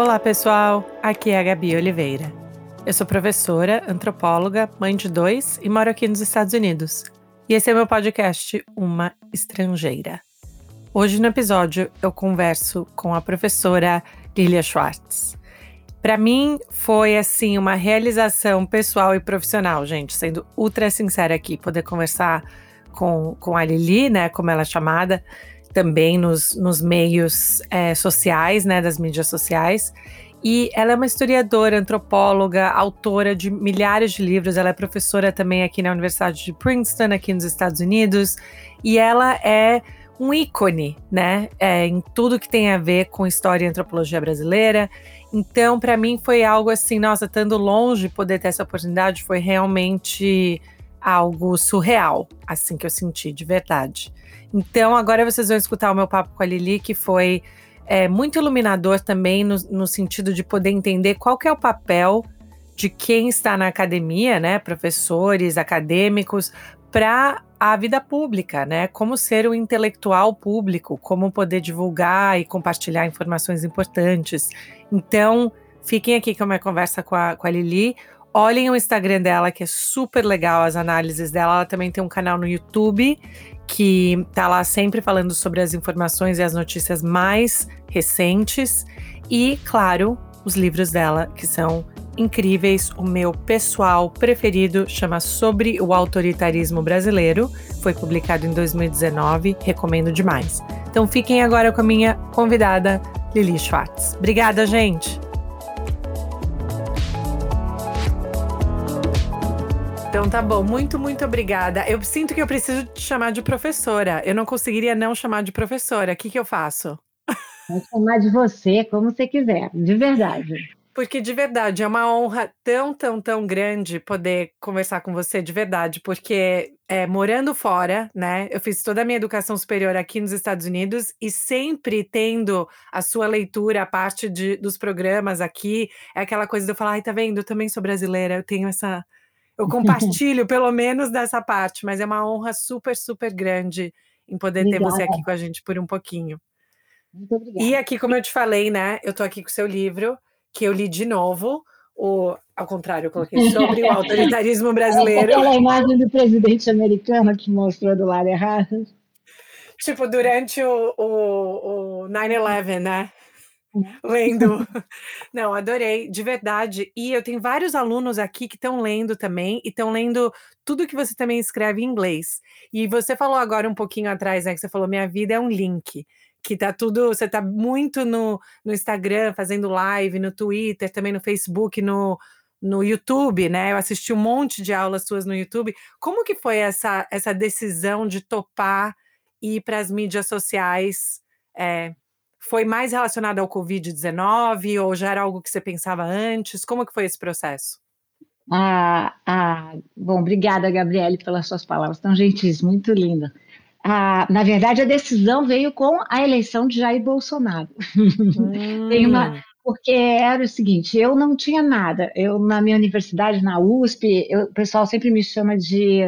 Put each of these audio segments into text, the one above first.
Olá, pessoal. Aqui é a Gabi Oliveira. Eu sou professora, antropóloga, mãe de dois e moro aqui nos Estados Unidos. E esse é meu podcast Uma Estrangeira. Hoje no episódio eu converso com a professora Lilia Schwartz. Para mim foi assim uma realização pessoal e profissional, gente, sendo ultra sincera aqui, poder conversar com, com a Lili, né, como ela é chamada, também nos, nos meios é, sociais, né, das mídias sociais. E ela é uma historiadora, antropóloga, autora de milhares de livros. Ela é professora também aqui na Universidade de Princeton, aqui nos Estados Unidos. E ela é um ícone, né, é, em tudo que tem a ver com história e antropologia brasileira. Então, para mim, foi algo assim, nossa, estando longe, poder ter essa oportunidade foi realmente algo surreal, assim que eu senti, de verdade. Então, agora vocês vão escutar o meu papo com a Lili, que foi é, muito iluminador também, no, no sentido de poder entender qual que é o papel de quem está na academia, né, professores, acadêmicos, para a vida pública, né? Como ser um intelectual público, como poder divulgar e compartilhar informações importantes. Então, fiquem aqui com a minha conversa com a, com a Lili. Olhem o Instagram dela, que é super legal as análises dela. Ela também tem um canal no YouTube que tá lá sempre falando sobre as informações e as notícias mais recentes. E, claro, os livros dela, que são incríveis. O meu pessoal preferido chama Sobre o Autoritarismo Brasileiro. Foi publicado em 2019. Recomendo demais. Então fiquem agora com a minha convidada, Lili Schwartz. Obrigada, gente! Então tá bom, muito, muito obrigada. Eu sinto que eu preciso te chamar de professora. Eu não conseguiria não chamar de professora. O que, que eu faço? Vou chamar de você, como você quiser, de verdade. Porque de verdade é uma honra tão, tão, tão grande poder conversar com você de verdade, porque é, morando fora, né? Eu fiz toda a minha educação superior aqui nos Estados Unidos e sempre tendo a sua leitura, a parte de, dos programas aqui, é aquela coisa de eu falar, ai, tá vendo? Eu também sou brasileira, eu tenho essa. Eu compartilho pelo menos dessa parte, mas é uma honra super, super grande em poder Obrigada. ter você aqui com a gente por um pouquinho. Muito obrigada. E aqui, como eu te falei, né? Eu tô aqui com o seu livro que eu li de novo, o, ao contrário, eu coloquei sobre o autoritarismo brasileiro. Aquela imagem do presidente americano que mostrou do lado errado. Tipo, durante o, o, o 9-11, né? Uhum. Lendo. Não, adorei, de verdade. E eu tenho vários alunos aqui que estão lendo também, e estão lendo tudo que você também escreve em inglês. E você falou agora um pouquinho atrás, né? Que você falou: minha vida é um link que tá tudo, você tá muito no, no Instagram, fazendo live, no Twitter, também no Facebook, no, no YouTube, né? Eu assisti um monte de aulas suas no YouTube. Como que foi essa, essa decisão de topar ir para as mídias sociais? É, foi mais relacionado ao Covid-19 ou já era algo que você pensava antes? Como que foi esse processo? Ah, ah, bom, obrigada, Gabriele, pelas suas palavras tão gentis, muito linda a, na verdade, a decisão veio com a eleição de Jair Bolsonaro. Hum. Tem uma, porque era o seguinte, eu não tinha nada. Eu na minha universidade, na USP, eu, o pessoal sempre me chama de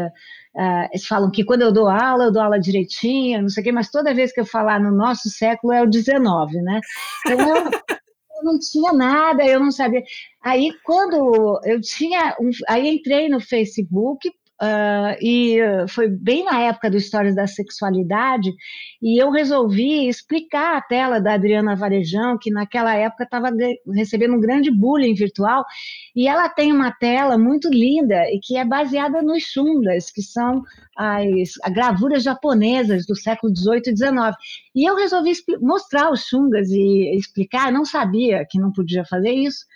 Uh, eles falam que quando eu dou aula, eu dou aula direitinha, não sei o quê, mas toda vez que eu falar no nosso século é o 19, né? Então, eu, eu não tinha nada, eu não sabia. Aí, quando eu tinha. Um, aí entrei no Facebook Uh, e foi bem na época do Histórias da Sexualidade, e eu resolvi explicar a tela da Adriana Varejão, que naquela época estava recebendo um grande bullying virtual, e ela tem uma tela muito linda e que é baseada nos shungas, que são as, as gravuras japonesas do século XVIII e XIX. E eu resolvi mostrar os shungas e explicar, não sabia que não podia fazer isso,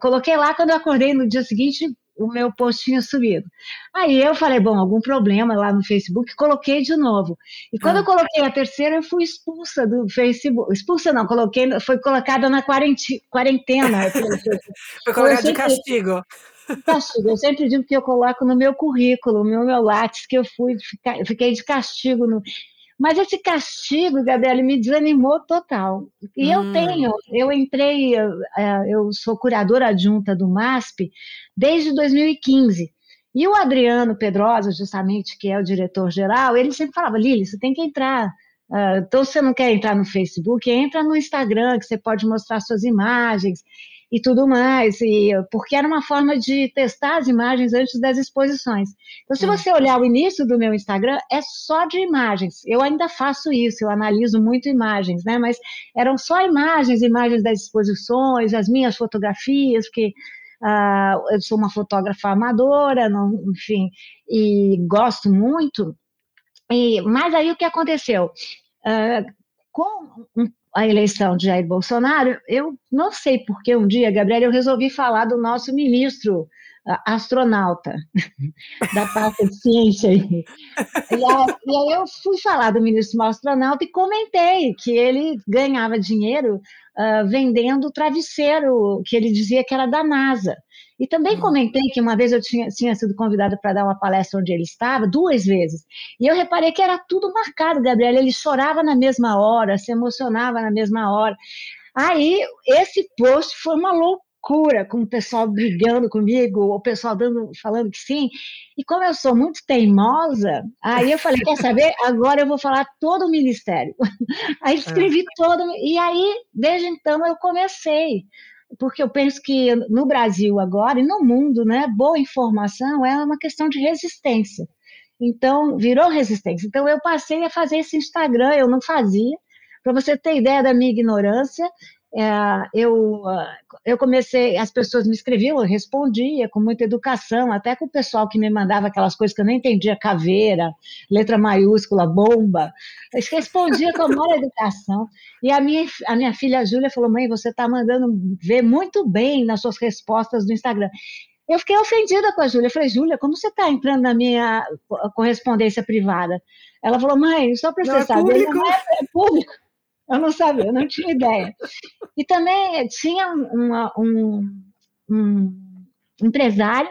coloquei lá quando eu acordei no dia seguinte o meu post tinha subido. Aí eu falei, bom, algum problema lá no Facebook, coloquei de novo. E quando ah. eu coloquei a terceira, eu fui expulsa do Facebook. Expulsa não, coloquei, foi colocada na quarentena. foi colocada de castigo. Castigo. Eu sempre digo que eu coloco no meu currículo, no meu látis, que eu fui, fiquei de castigo no, mas esse castigo, Gabriela, me desanimou total. E hum. eu tenho, eu entrei, eh, eu sou curadora adjunta do MASP desde 2015. E o Adriano Pedrosa, justamente, que é o diretor-geral, ele sempre falava, Lili, você tem que entrar Uh, então, se você não quer entrar no Facebook, entra no Instagram, que você pode mostrar suas imagens e tudo mais, e, porque era uma forma de testar as imagens antes das exposições. Então, se você olhar o início do meu Instagram, é só de imagens. Eu ainda faço isso, eu analiso muito imagens, né? Mas eram só imagens, imagens das exposições, as minhas fotografias, porque uh, eu sou uma fotógrafa amadora, não, enfim, e gosto muito. E, mas aí o que aconteceu? Uh, com a eleição de Jair Bolsonaro, eu não sei porque um dia, Gabriela, eu resolvi falar do nosso ministro astronauta da parte de ciência. E, aí, eu fui falar do ministro astronauta e comentei que ele ganhava dinheiro uh, vendendo travesseiro que ele dizia que era da NASA. E também hum. comentei que uma vez eu tinha, tinha sido convidada para dar uma palestra onde ele estava, duas vezes. E eu reparei que era tudo marcado, Gabriela. Ele chorava na mesma hora, se emocionava na mesma hora. Aí, esse post foi uma loucura, com o pessoal brigando comigo, o pessoal dando, falando que sim. E como eu sou muito teimosa, aí eu falei: quer saber? Agora eu vou falar todo o ministério. Aí escrevi ah. todo. E aí, desde então, eu comecei porque eu penso que no Brasil agora e no mundo, né, boa informação é uma questão de resistência. Então, virou resistência. Então, eu passei a fazer esse Instagram, eu não fazia. Para você ter ideia da minha ignorância, eu, eu comecei, as pessoas me escreviam, eu respondia com muita educação, até com o pessoal que me mandava aquelas coisas que eu nem entendia, caveira, letra maiúscula, bomba, eu respondia com a maior educação. E a minha, a minha filha Júlia falou: mãe, você está mandando ver muito bem nas suas respostas do Instagram. Eu fiquei ofendida com a Júlia. Eu falei, Júlia, como você está entrando na minha correspondência privada? Ela falou, mãe, só para você é saber, não é, é público. Eu não sabia, eu não tinha ideia. E também tinha uma, um, um empresário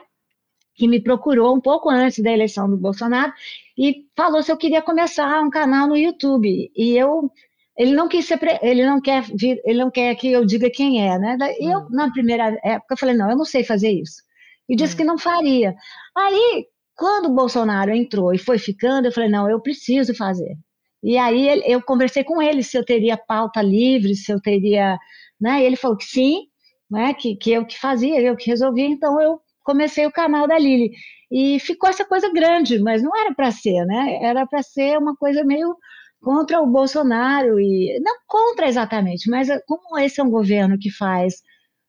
que me procurou um pouco antes da eleição do Bolsonaro e falou se eu queria começar um canal no YouTube. E eu ele não quis ser, ele não quer vir, ele não quer que eu diga quem é, né? E eu hum. na primeira época falei não, eu não sei fazer isso. E disse hum. que não faria. Aí quando o Bolsonaro entrou e foi ficando, eu falei não, eu preciso fazer. E aí eu conversei com ele se eu teria pauta livre, se eu teria, né? E ele falou que sim, né? Que, que eu que fazia, eu que resolvia. Então eu comecei o canal da Lili e ficou essa coisa grande, mas não era para ser, né? Era para ser uma coisa meio contra o Bolsonaro e não contra exatamente, mas como esse é um governo que faz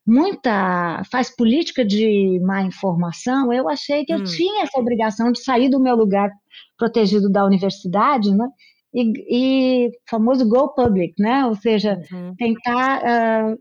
muita faz política de má informação, eu achei que hum. eu tinha essa obrigação de sair do meu lugar protegido da universidade, né? E, e famoso go public, né? Ou seja, uhum. tentar uh,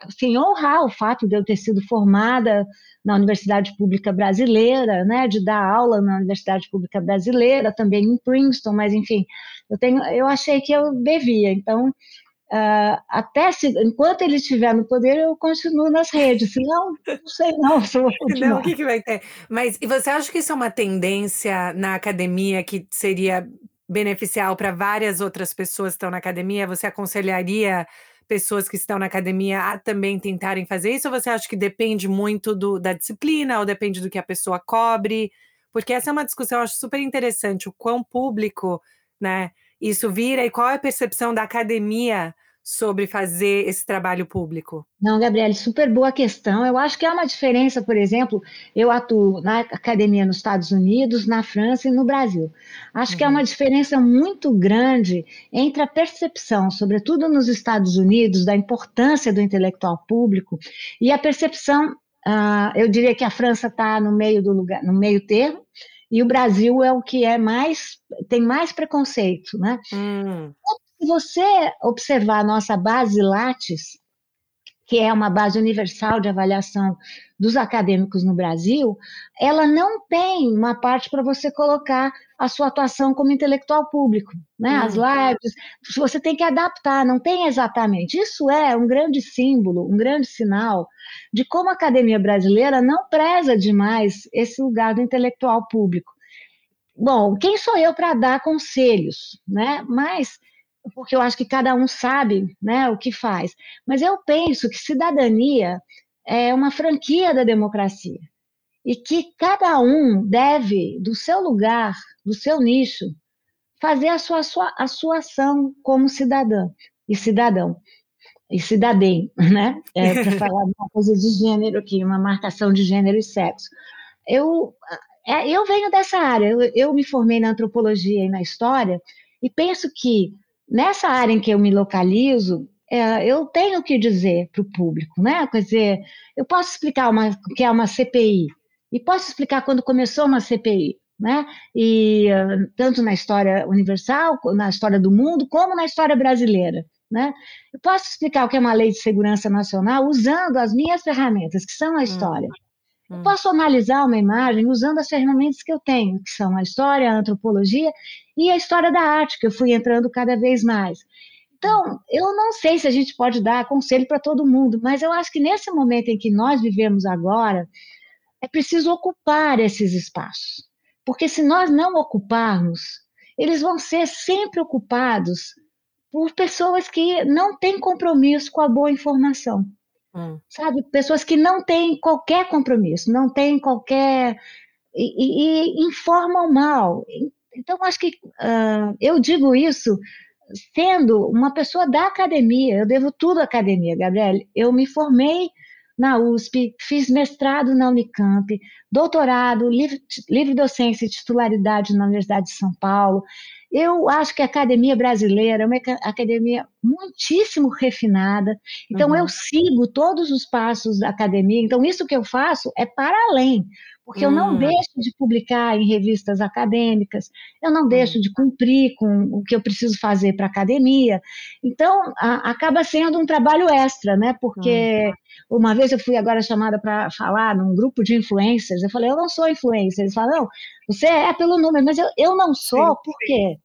assim, honrar o fato de eu ter sido formada na Universidade Pública Brasileira, né, de dar aula na Universidade Pública Brasileira, também em Princeton, mas enfim, eu tenho, eu achei que eu devia. Então, uh, até se, enquanto ele estiver no poder, eu continuo nas redes. Se não, não sei não. Se eu não, o que, que vai ter? Mas e você acha que isso é uma tendência na academia que seria beneficial para várias outras pessoas que estão na academia, você aconselharia pessoas que estão na academia a também tentarem fazer isso? Ou você acha que depende muito do, da disciplina ou depende do que a pessoa cobre? Porque essa é uma discussão, eu acho super interessante, o quão público né, isso vira e qual é a percepção da academia sobre fazer esse trabalho público? Não, Gabriele, super boa questão. Eu acho que há uma diferença, por exemplo, eu atuo na academia nos Estados Unidos, na França e no Brasil. Acho uhum. que há uma uhum. diferença muito grande entre a percepção, sobretudo nos Estados Unidos, da importância do intelectual público e a percepção, uh, eu diria que a França está no meio do lugar, no meio termo, e o Brasil é o que é mais tem mais preconceito, né? Hum. Se você observar a nossa base Lattes, que é uma base universal de avaliação dos acadêmicos no Brasil, ela não tem uma parte para você colocar a sua atuação como intelectual público, né? As uhum. lives, você tem que adaptar, não tem exatamente. Isso é um grande símbolo, um grande sinal de como a academia brasileira não preza demais esse lugar do intelectual público. Bom, quem sou eu para dar conselhos, né? Mas porque eu acho que cada um sabe né, o que faz. Mas eu penso que cidadania é uma franquia da democracia e que cada um deve, do seu lugar, do seu nicho, fazer a sua, a sua, a sua ação como cidadã e cidadão e cidadém, né? É, para falar de uma coisa de gênero aqui, uma marcação de gênero e sexo. Eu, é, eu venho dessa área, eu, eu me formei na antropologia e na história, e penso que nessa área em que eu me localizo, é, eu tenho que dizer para o público, né? Quer dizer, eu posso explicar uma, o que é uma CPI, e posso explicar quando começou uma CPI, né? E tanto na história universal, na história do mundo, como na história brasileira. Né? Eu posso explicar o que é uma lei de segurança nacional usando as minhas ferramentas, que são a história. Hum. Eu posso analisar uma imagem usando as ferramentas que eu tenho, que são a história, a antropologia e a história da arte, que eu fui entrando cada vez mais. Então, eu não sei se a gente pode dar conselho para todo mundo, mas eu acho que nesse momento em que nós vivemos agora, é preciso ocupar esses espaços. Porque se nós não ocuparmos, eles vão ser sempre ocupados por pessoas que não têm compromisso com a boa informação. Hum. Sabe? Pessoas que não têm qualquer compromisso, não têm qualquer. e, e, e informam mal. Então, acho que uh, eu digo isso sendo uma pessoa da academia, eu devo tudo à academia, Gabriel. Eu me formei na USP, fiz mestrado na Unicamp, doutorado, livre, livre docência e titularidade na Universidade de São Paulo. Eu acho que a academia brasileira é uma academia muitíssimo refinada, então uhum. eu sigo todos os passos da academia, então isso que eu faço é para além porque hum. eu não hum. deixo de publicar em revistas acadêmicas, eu não deixo hum. de cumprir com o que eu preciso fazer para a academia. Então, a, acaba sendo um trabalho extra, né? Porque hum. uma vez eu fui agora chamada para falar num grupo de influencers, eu falei, eu não sou influencer. Eles falaram, não, você é pelo número, mas eu, eu não sou, sim, por quê?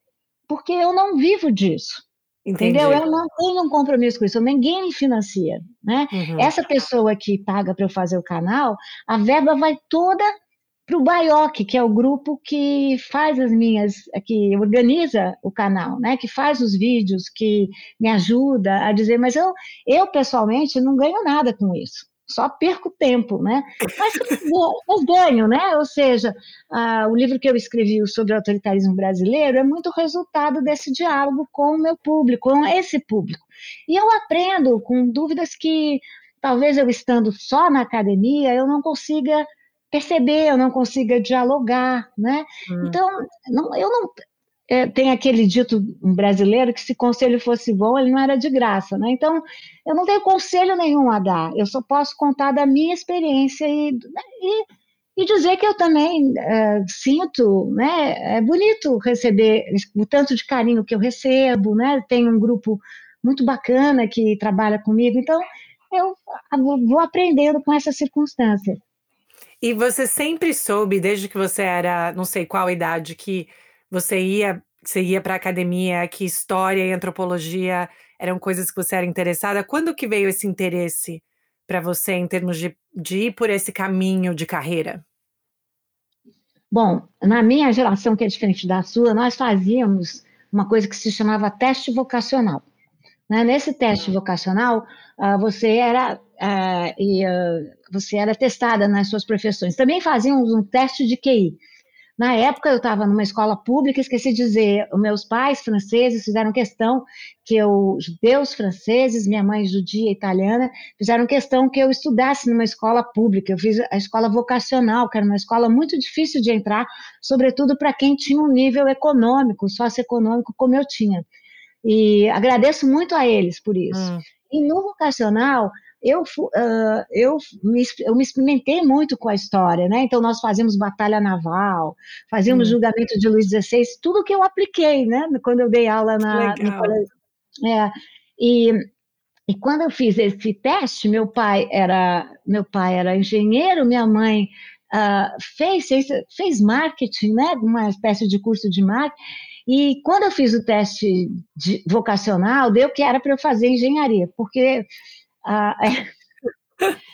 Porque eu não vivo disso. Entendi. Entendeu? Eu não tenho um compromisso com isso, ninguém me financia. Né? Uhum. Essa pessoa que paga para eu fazer o canal, a verba vai toda para o Baioc, que é o grupo que faz as minhas, que organiza o canal, né? que faz os vídeos, que me ajuda a dizer, mas eu, eu pessoalmente não ganho nada com isso só perco tempo, né? Mas, mas ganho, né? Ou seja, ah, o livro que eu escrevi sobre o autoritarismo brasileiro é muito resultado desse diálogo com o meu público, com esse público. E eu aprendo com dúvidas que talvez eu estando só na academia eu não consiga perceber, eu não consiga dialogar, né? Hum. Então, não, eu não, é, tem aquele dito brasileiro que se conselho fosse bom, ele não era de graça, né? Então, eu não tenho conselho nenhum a dar, eu só posso contar da minha experiência e, e, e dizer que eu também é, sinto, né? É bonito receber o tanto de carinho que eu recebo, né? Tem um grupo muito bacana que trabalha comigo, então eu vou aprendendo com essa circunstância. E você sempre soube, desde que você era, não sei qual idade, que você ia, você ia para academia, que história e antropologia eram coisas que você era interessada. Quando que veio esse interesse para você em termos de, de ir por esse caminho de carreira? Bom, na minha geração, que é diferente da sua, nós fazíamos uma coisa que se chamava teste vocacional. Né? Nesse teste hum. vocacional, uh, você era e, uh, você era testada nas suas profissões. Também fazíamos um teste de QI. Na época, eu estava numa escola pública, esqueci de dizer, meus pais franceses fizeram questão que eu, judeus franceses, minha mãe judia italiana, fizeram questão que eu estudasse numa escola pública. Eu fiz a escola vocacional, que era uma escola muito difícil de entrar, sobretudo para quem tinha um nível econômico, socioeconômico, como eu tinha. E agradeço muito a eles por isso. Hum. E no vocacional, eu, uh, eu, me, eu me experimentei muito com a história, né? Então, nós fazíamos batalha naval, fazíamos hum. julgamento de Luiz XVI, tudo que eu apliquei, né? Quando eu dei aula na, no. É, e, e quando eu fiz esse teste, meu pai era, meu pai era engenheiro, minha mãe uh, fez, fez marketing, né? Uma espécie de curso de marketing. E quando eu fiz o teste de, vocacional, deu que era para eu fazer engenharia, porque ah, é.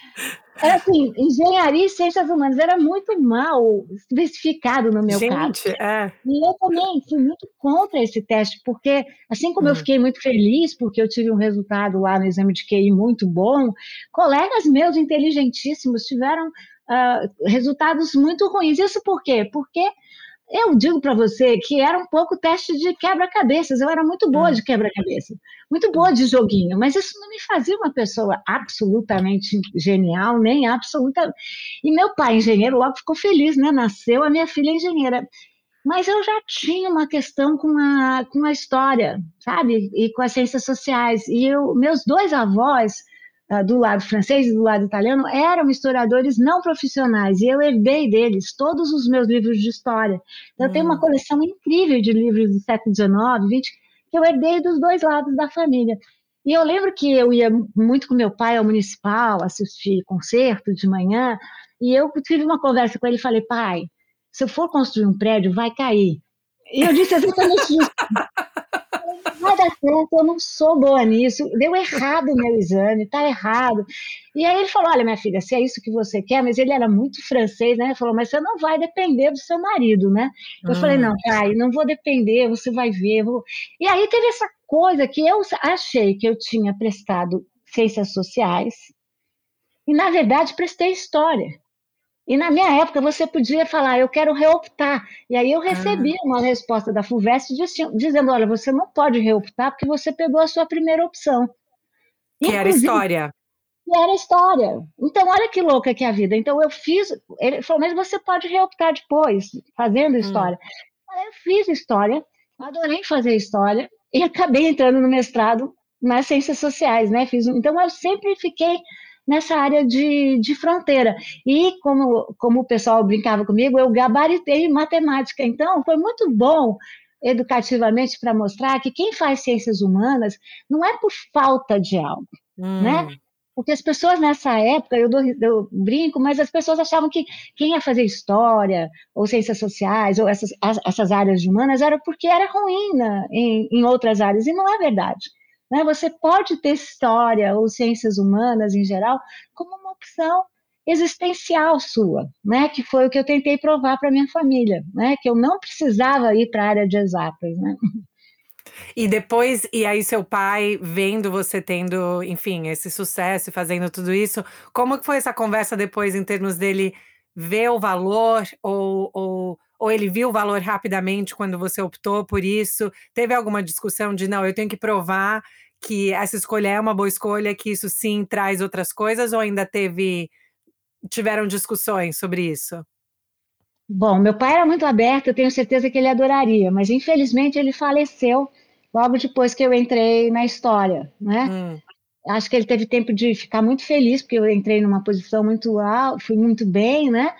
Era assim, engenharia e ciências humanas era muito mal especificado no meu Gente, caso. É. E eu também fui muito contra esse teste, porque assim como hum. eu fiquei muito feliz porque eu tive um resultado lá no exame de QI muito bom, colegas meus inteligentíssimos tiveram uh, resultados muito ruins. Isso por quê? Porque eu digo para você que era um pouco teste de quebra-cabeças. Eu era muito boa hum. de quebra-cabeça, muito boa de joguinho, mas isso não me fazia uma pessoa absolutamente genial, nem absoluta. E meu pai, engenheiro, logo ficou feliz, né? Nasceu a minha filha engenheira. Mas eu já tinha uma questão com a, com a história, sabe? E com as ciências sociais. E eu, meus dois avós do lado francês e do lado italiano, eram historiadores não profissionais, e eu herdei deles todos os meus livros de história. Então, eu tenho uma hum. coleção incrível de livros do século XIX, XX, que eu herdei dos dois lados da família. E eu lembro que eu ia muito com meu pai ao municipal, assistir concerto de manhã, e eu tive uma conversa com ele e falei, pai, se eu for construir um prédio, vai cair. E eu disse exatamente isso. dar certo, eu não sou boa nisso, deu errado o meu exame, tá errado. E aí ele falou: olha, minha filha, se é isso que você quer, mas ele era muito francês, né? Ele falou, mas você não vai depender do seu marido, né? Eu hum. falei, não, pai, não vou depender, você vai ver. Vou... E aí teve essa coisa que eu achei que eu tinha prestado ciências sociais, e na verdade prestei história. E na minha época você podia falar, eu quero reoptar. E aí eu recebi ah. uma resposta da FUVEST dizendo, olha, você não pode reoptar porque você pegou a sua primeira opção. Que Inclusive, era história. Que era história. Então, olha que louca que é a vida. Então, eu fiz. Ele falou, mas você pode reoptar depois, fazendo hum. história. Hum. Eu fiz história, adorei fazer história, e acabei entrando no mestrado nas ciências sociais, né? Fiz, então, eu sempre fiquei nessa área de, de fronteira. E como, como o pessoal brincava comigo, eu gabaritei matemática. Então, foi muito bom educativamente para mostrar que quem faz ciências humanas não é por falta de algo, hum. né? Porque as pessoas nessa época, eu, dou, eu, brinco, mas as pessoas achavam que quem ia fazer história, ou ciências sociais, ou essas, essas áreas humanas, era porque era ruim na, em, em outras áreas, e não é verdade. Né? Você pode ter história ou ciências humanas em geral como uma opção existencial sua, né? Que foi o que eu tentei provar para minha família, né? Que eu não precisava ir para a área de exatas, né? E depois, e aí seu pai vendo você tendo, enfim, esse sucesso e fazendo tudo isso, como que foi essa conversa depois em termos dele ver o valor ou, ou ou ele viu o valor rapidamente quando você optou por isso? Teve alguma discussão de não, eu tenho que provar que essa escolha é uma boa escolha, que isso sim traz outras coisas, ou ainda teve tiveram discussões sobre isso? Bom, meu pai era muito aberto, eu tenho certeza que ele adoraria, mas infelizmente ele faleceu logo depois que eu entrei na história, né? Hum. Acho que ele teve tempo de ficar muito feliz, porque eu entrei numa posição muito alta, fui muito bem, né?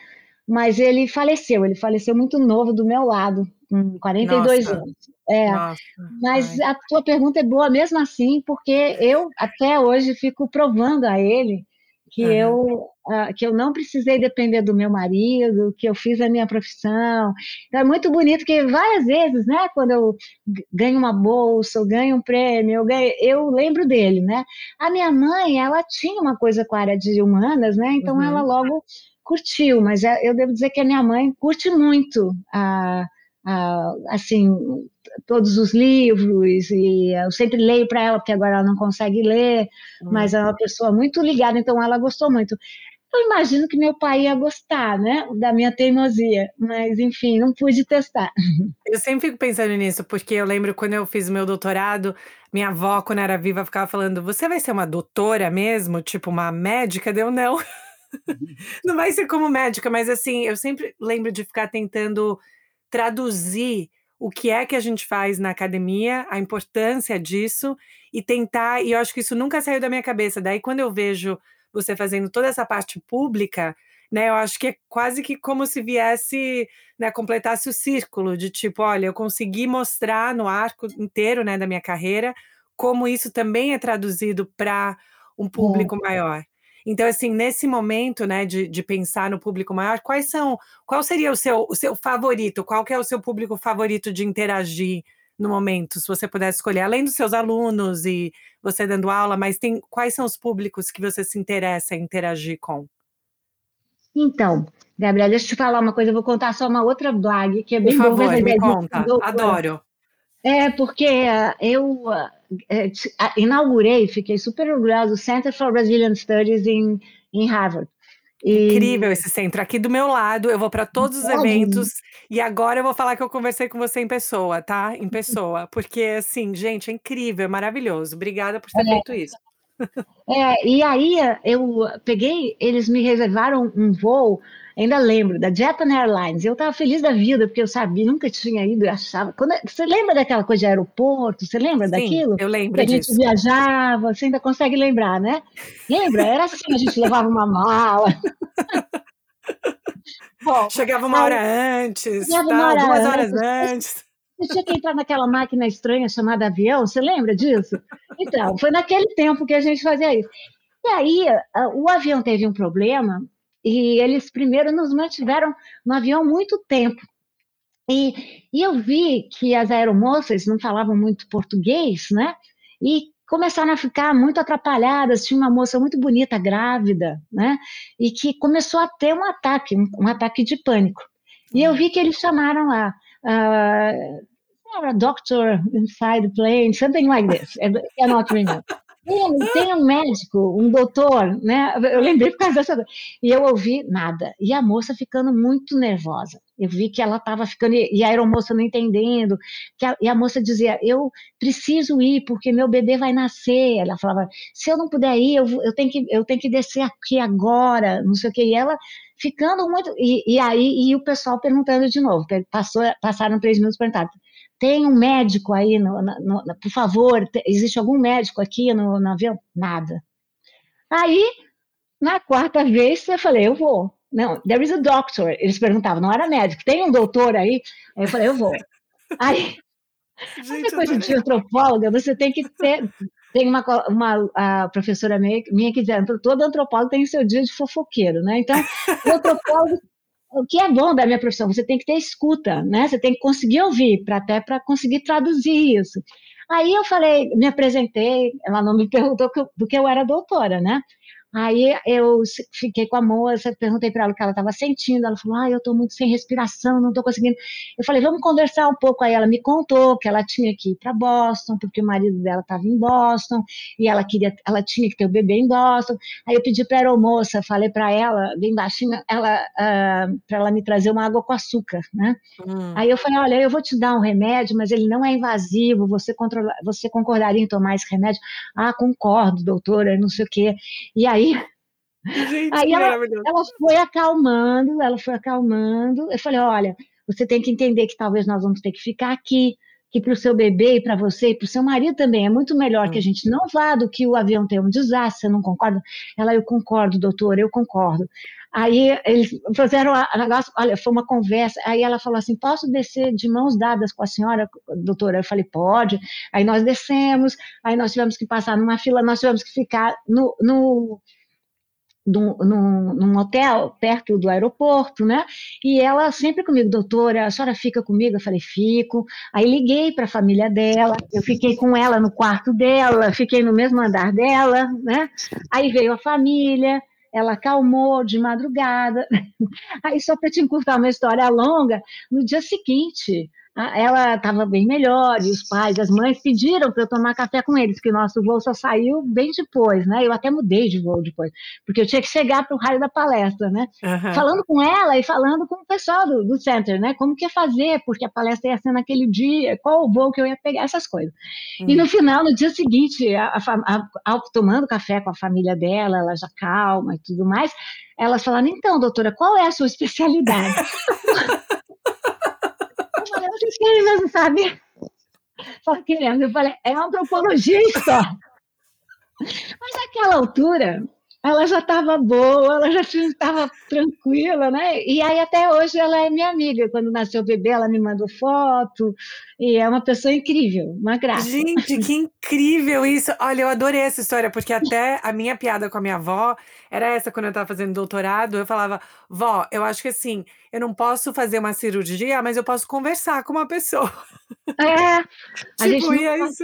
Mas ele faleceu, ele faleceu muito novo do meu lado, com 42 Nossa. anos. É, Nossa, mas ai. a tua pergunta é boa mesmo assim, porque eu até hoje fico provando a ele que uhum. eu uh, que eu não precisei depender do meu marido, que eu fiz a minha profissão. Então é muito bonito que várias vezes, né, quando eu ganho uma bolsa, eu ganho um prêmio, eu, ganho, eu lembro dele, né? A minha mãe, ela tinha uma coisa com a área de humanas, né? Então uhum. ela logo curtiu, mas é, eu devo dizer que a minha mãe curte muito a, a, assim todos os livros e eu sempre leio para ela porque agora ela não consegue ler, hum. mas é uma pessoa muito ligada, então ela gostou muito. Eu imagino que meu pai ia gostar, né, da minha teimosia, mas enfim, não pude testar. Eu sempre fico pensando nisso, porque eu lembro quando eu fiz meu doutorado, minha avó, quando era viva, ficava falando: Você vai ser uma doutora mesmo? Tipo, uma médica? Deu não. não vai ser como médica, mas assim, eu sempre lembro de ficar tentando traduzir o que é que a gente faz na academia, a importância disso e tentar, e eu acho que isso nunca saiu da minha cabeça. Daí quando eu vejo você fazendo toda essa parte pública, né, eu acho que é quase que como se viesse, né, completasse o círculo de tipo, olha, eu consegui mostrar no arco inteiro, né, da minha carreira como isso também é traduzido para um público é. maior. Então, assim, nesse momento, né, de, de pensar no público maior, quais são, qual seria o seu, o seu favorito? Qual que é o seu público favorito de interagir no momento, se você pudesse escolher, além dos seus alunos e você dando aula, mas tem quais são os públicos que você se interessa em interagir com? Então, Gabriela, deixa eu te falar uma coisa, eu vou contar só uma outra blog que é bem Por favor, boa, me conta, adoro. É, porque uh, eu uh, inaugurei, fiquei super orgulhosa, do Center for Brazilian Studies em, em Harvard. E... Incrível esse centro. Aqui do meu lado, eu vou para todos os eventos e agora eu vou falar que eu conversei com você em pessoa, tá? Em pessoa. Porque, assim, gente, é incrível, é maravilhoso. Obrigada por ter é. feito isso. É, e aí eu peguei, eles me reservaram um voo ainda lembro, da Japan Airlines. Eu estava feliz da vida, porque eu sabia, nunca tinha ido, eu achava. Quando, você lembra daquela coisa de aeroporto? Você lembra Sim, daquilo? Eu lembro que disso. A gente viajava, você ainda consegue lembrar, né? Lembra? Era assim, a gente levava uma mala. Bom, chegava uma hora antes, tá, uma hora duas horas antes. antes. Você tinha que entrar naquela máquina estranha chamada avião, você lembra disso? Então, foi naquele tempo que a gente fazia isso. E aí, o avião teve um problema e eles primeiro nos mantiveram no avião muito tempo. E, e eu vi que as aeromoças não falavam muito português, né? E começaram a ficar muito atrapalhadas. Tinha uma moça muito bonita, grávida, né? E que começou a ter um ataque, um, um ataque de pânico. E eu vi que eles chamaram lá. Uh, doctor inside the plane, something like this. I cannot remember. Tem, tem um médico, um doutor, né? Eu lembrei por causa dessa. E eu ouvi nada. E a moça ficando muito nervosa. Eu vi que ela estava ficando. E a aeromoça não entendendo. Que a, e a moça dizia: Eu preciso ir, porque meu bebê vai nascer. Ela falava: Se eu não puder ir, eu, eu, tenho, que, eu tenho que descer aqui agora. Não sei o quê. E ela ficando muito. E, e aí, e o pessoal perguntando de novo. Passou, passaram três minutos perguntando tem um médico aí, no, no, no, por favor, existe algum médico aqui no, no avião? Nada. Aí, na quarta vez, eu falei, eu vou. Não, there is a doctor. Eles perguntavam, não era médico, tem um doutor aí? Aí eu falei, eu vou. Aí, Gente, coisa de antropóloga, você tem que ter. Tem uma, uma a professora minha, que diz, todo antropólogo tem seu dia de fofoqueiro, né? Então, o antropólogo o que é bom da minha profissão, você tem que ter escuta, né? Você tem que conseguir ouvir, para até para conseguir traduzir isso. Aí eu falei, me apresentei, ela não me perguntou do que eu era doutora, né? Aí eu fiquei com a moça, perguntei para ela o que ela estava sentindo. Ela falou: Ah, eu estou muito sem respiração, não estou conseguindo. Eu falei: Vamos conversar um pouco. Aí ela me contou que ela tinha que ir para Boston, porque o marido dela estava em Boston e ela queria, ela tinha que ter o bebê em Boston. Aí eu pedi para a aeromoça, falei para ela, bem baixinho, ela, uh, para ela me trazer uma água com açúcar, né? Hum. Aí eu falei: Olha, eu vou te dar um remédio, mas ele não é invasivo. Você, controla, você concordaria em tomar esse remédio? Ah, concordo, doutora, não sei o quê. E aí aí, Gente, aí ela, ela foi acalmando, ela foi acalmando. Eu falei: olha, você tem que entender que talvez nós vamos ter que ficar aqui, que para o seu bebê e para você e para o seu marido também é muito melhor que a hum. gente não vá do que o avião ter um desastre. Você não concorda? Ela, eu concordo, doutor, eu concordo. Aí eles fizeram a negócio, olha, foi uma conversa. Aí ela falou assim: posso descer de mãos dadas com a senhora, doutora? Eu falei: pode. Aí nós descemos, aí nós tivemos que passar numa fila, nós tivemos que ficar no, no num, num, hotel perto do aeroporto, né? E ela sempre comigo, doutora, a senhora fica comigo? Eu falei, fico. Aí liguei para a família dela, eu fiquei com ela no quarto dela, fiquei no mesmo andar dela, né? Aí veio a família, ela acalmou de madrugada. Aí, só para te encurtar uma história longa, no dia seguinte, ela estava bem melhor, e os pais, as mães pediram para eu tomar café com eles, que o nosso voo só saiu bem depois, né? Eu até mudei de voo depois, porque eu tinha que chegar para o raio da palestra, né? Uhum. Falando com ela e falando com o pessoal do, do center, né? Como que ia fazer, porque a palestra ia ser naquele dia, qual o voo que eu ia pegar, essas coisas. Uhum. E no final, no dia seguinte, a, a, a, tomando café com a família dela, ela já calma e tudo mais, elas falaram, então, doutora, qual é a sua especialidade? vocês querem mesmo saber? Só querendo. Eu falei, é antropologista. Mas naquela altura, ela já estava boa, ela já estava tranquila, né? E aí até hoje ela é minha amiga. Quando nasceu o bebê, ela me mandou foto e é uma pessoa incrível, uma graça. Gente, que incrível isso! Olha, eu adorei essa história porque até a minha piada com a minha avó era essa quando eu estava fazendo doutorado. Eu falava, vó, eu acho que assim, eu não posso fazer uma cirurgia, mas eu posso conversar com uma pessoa. É, a tipo, gente não, é isso.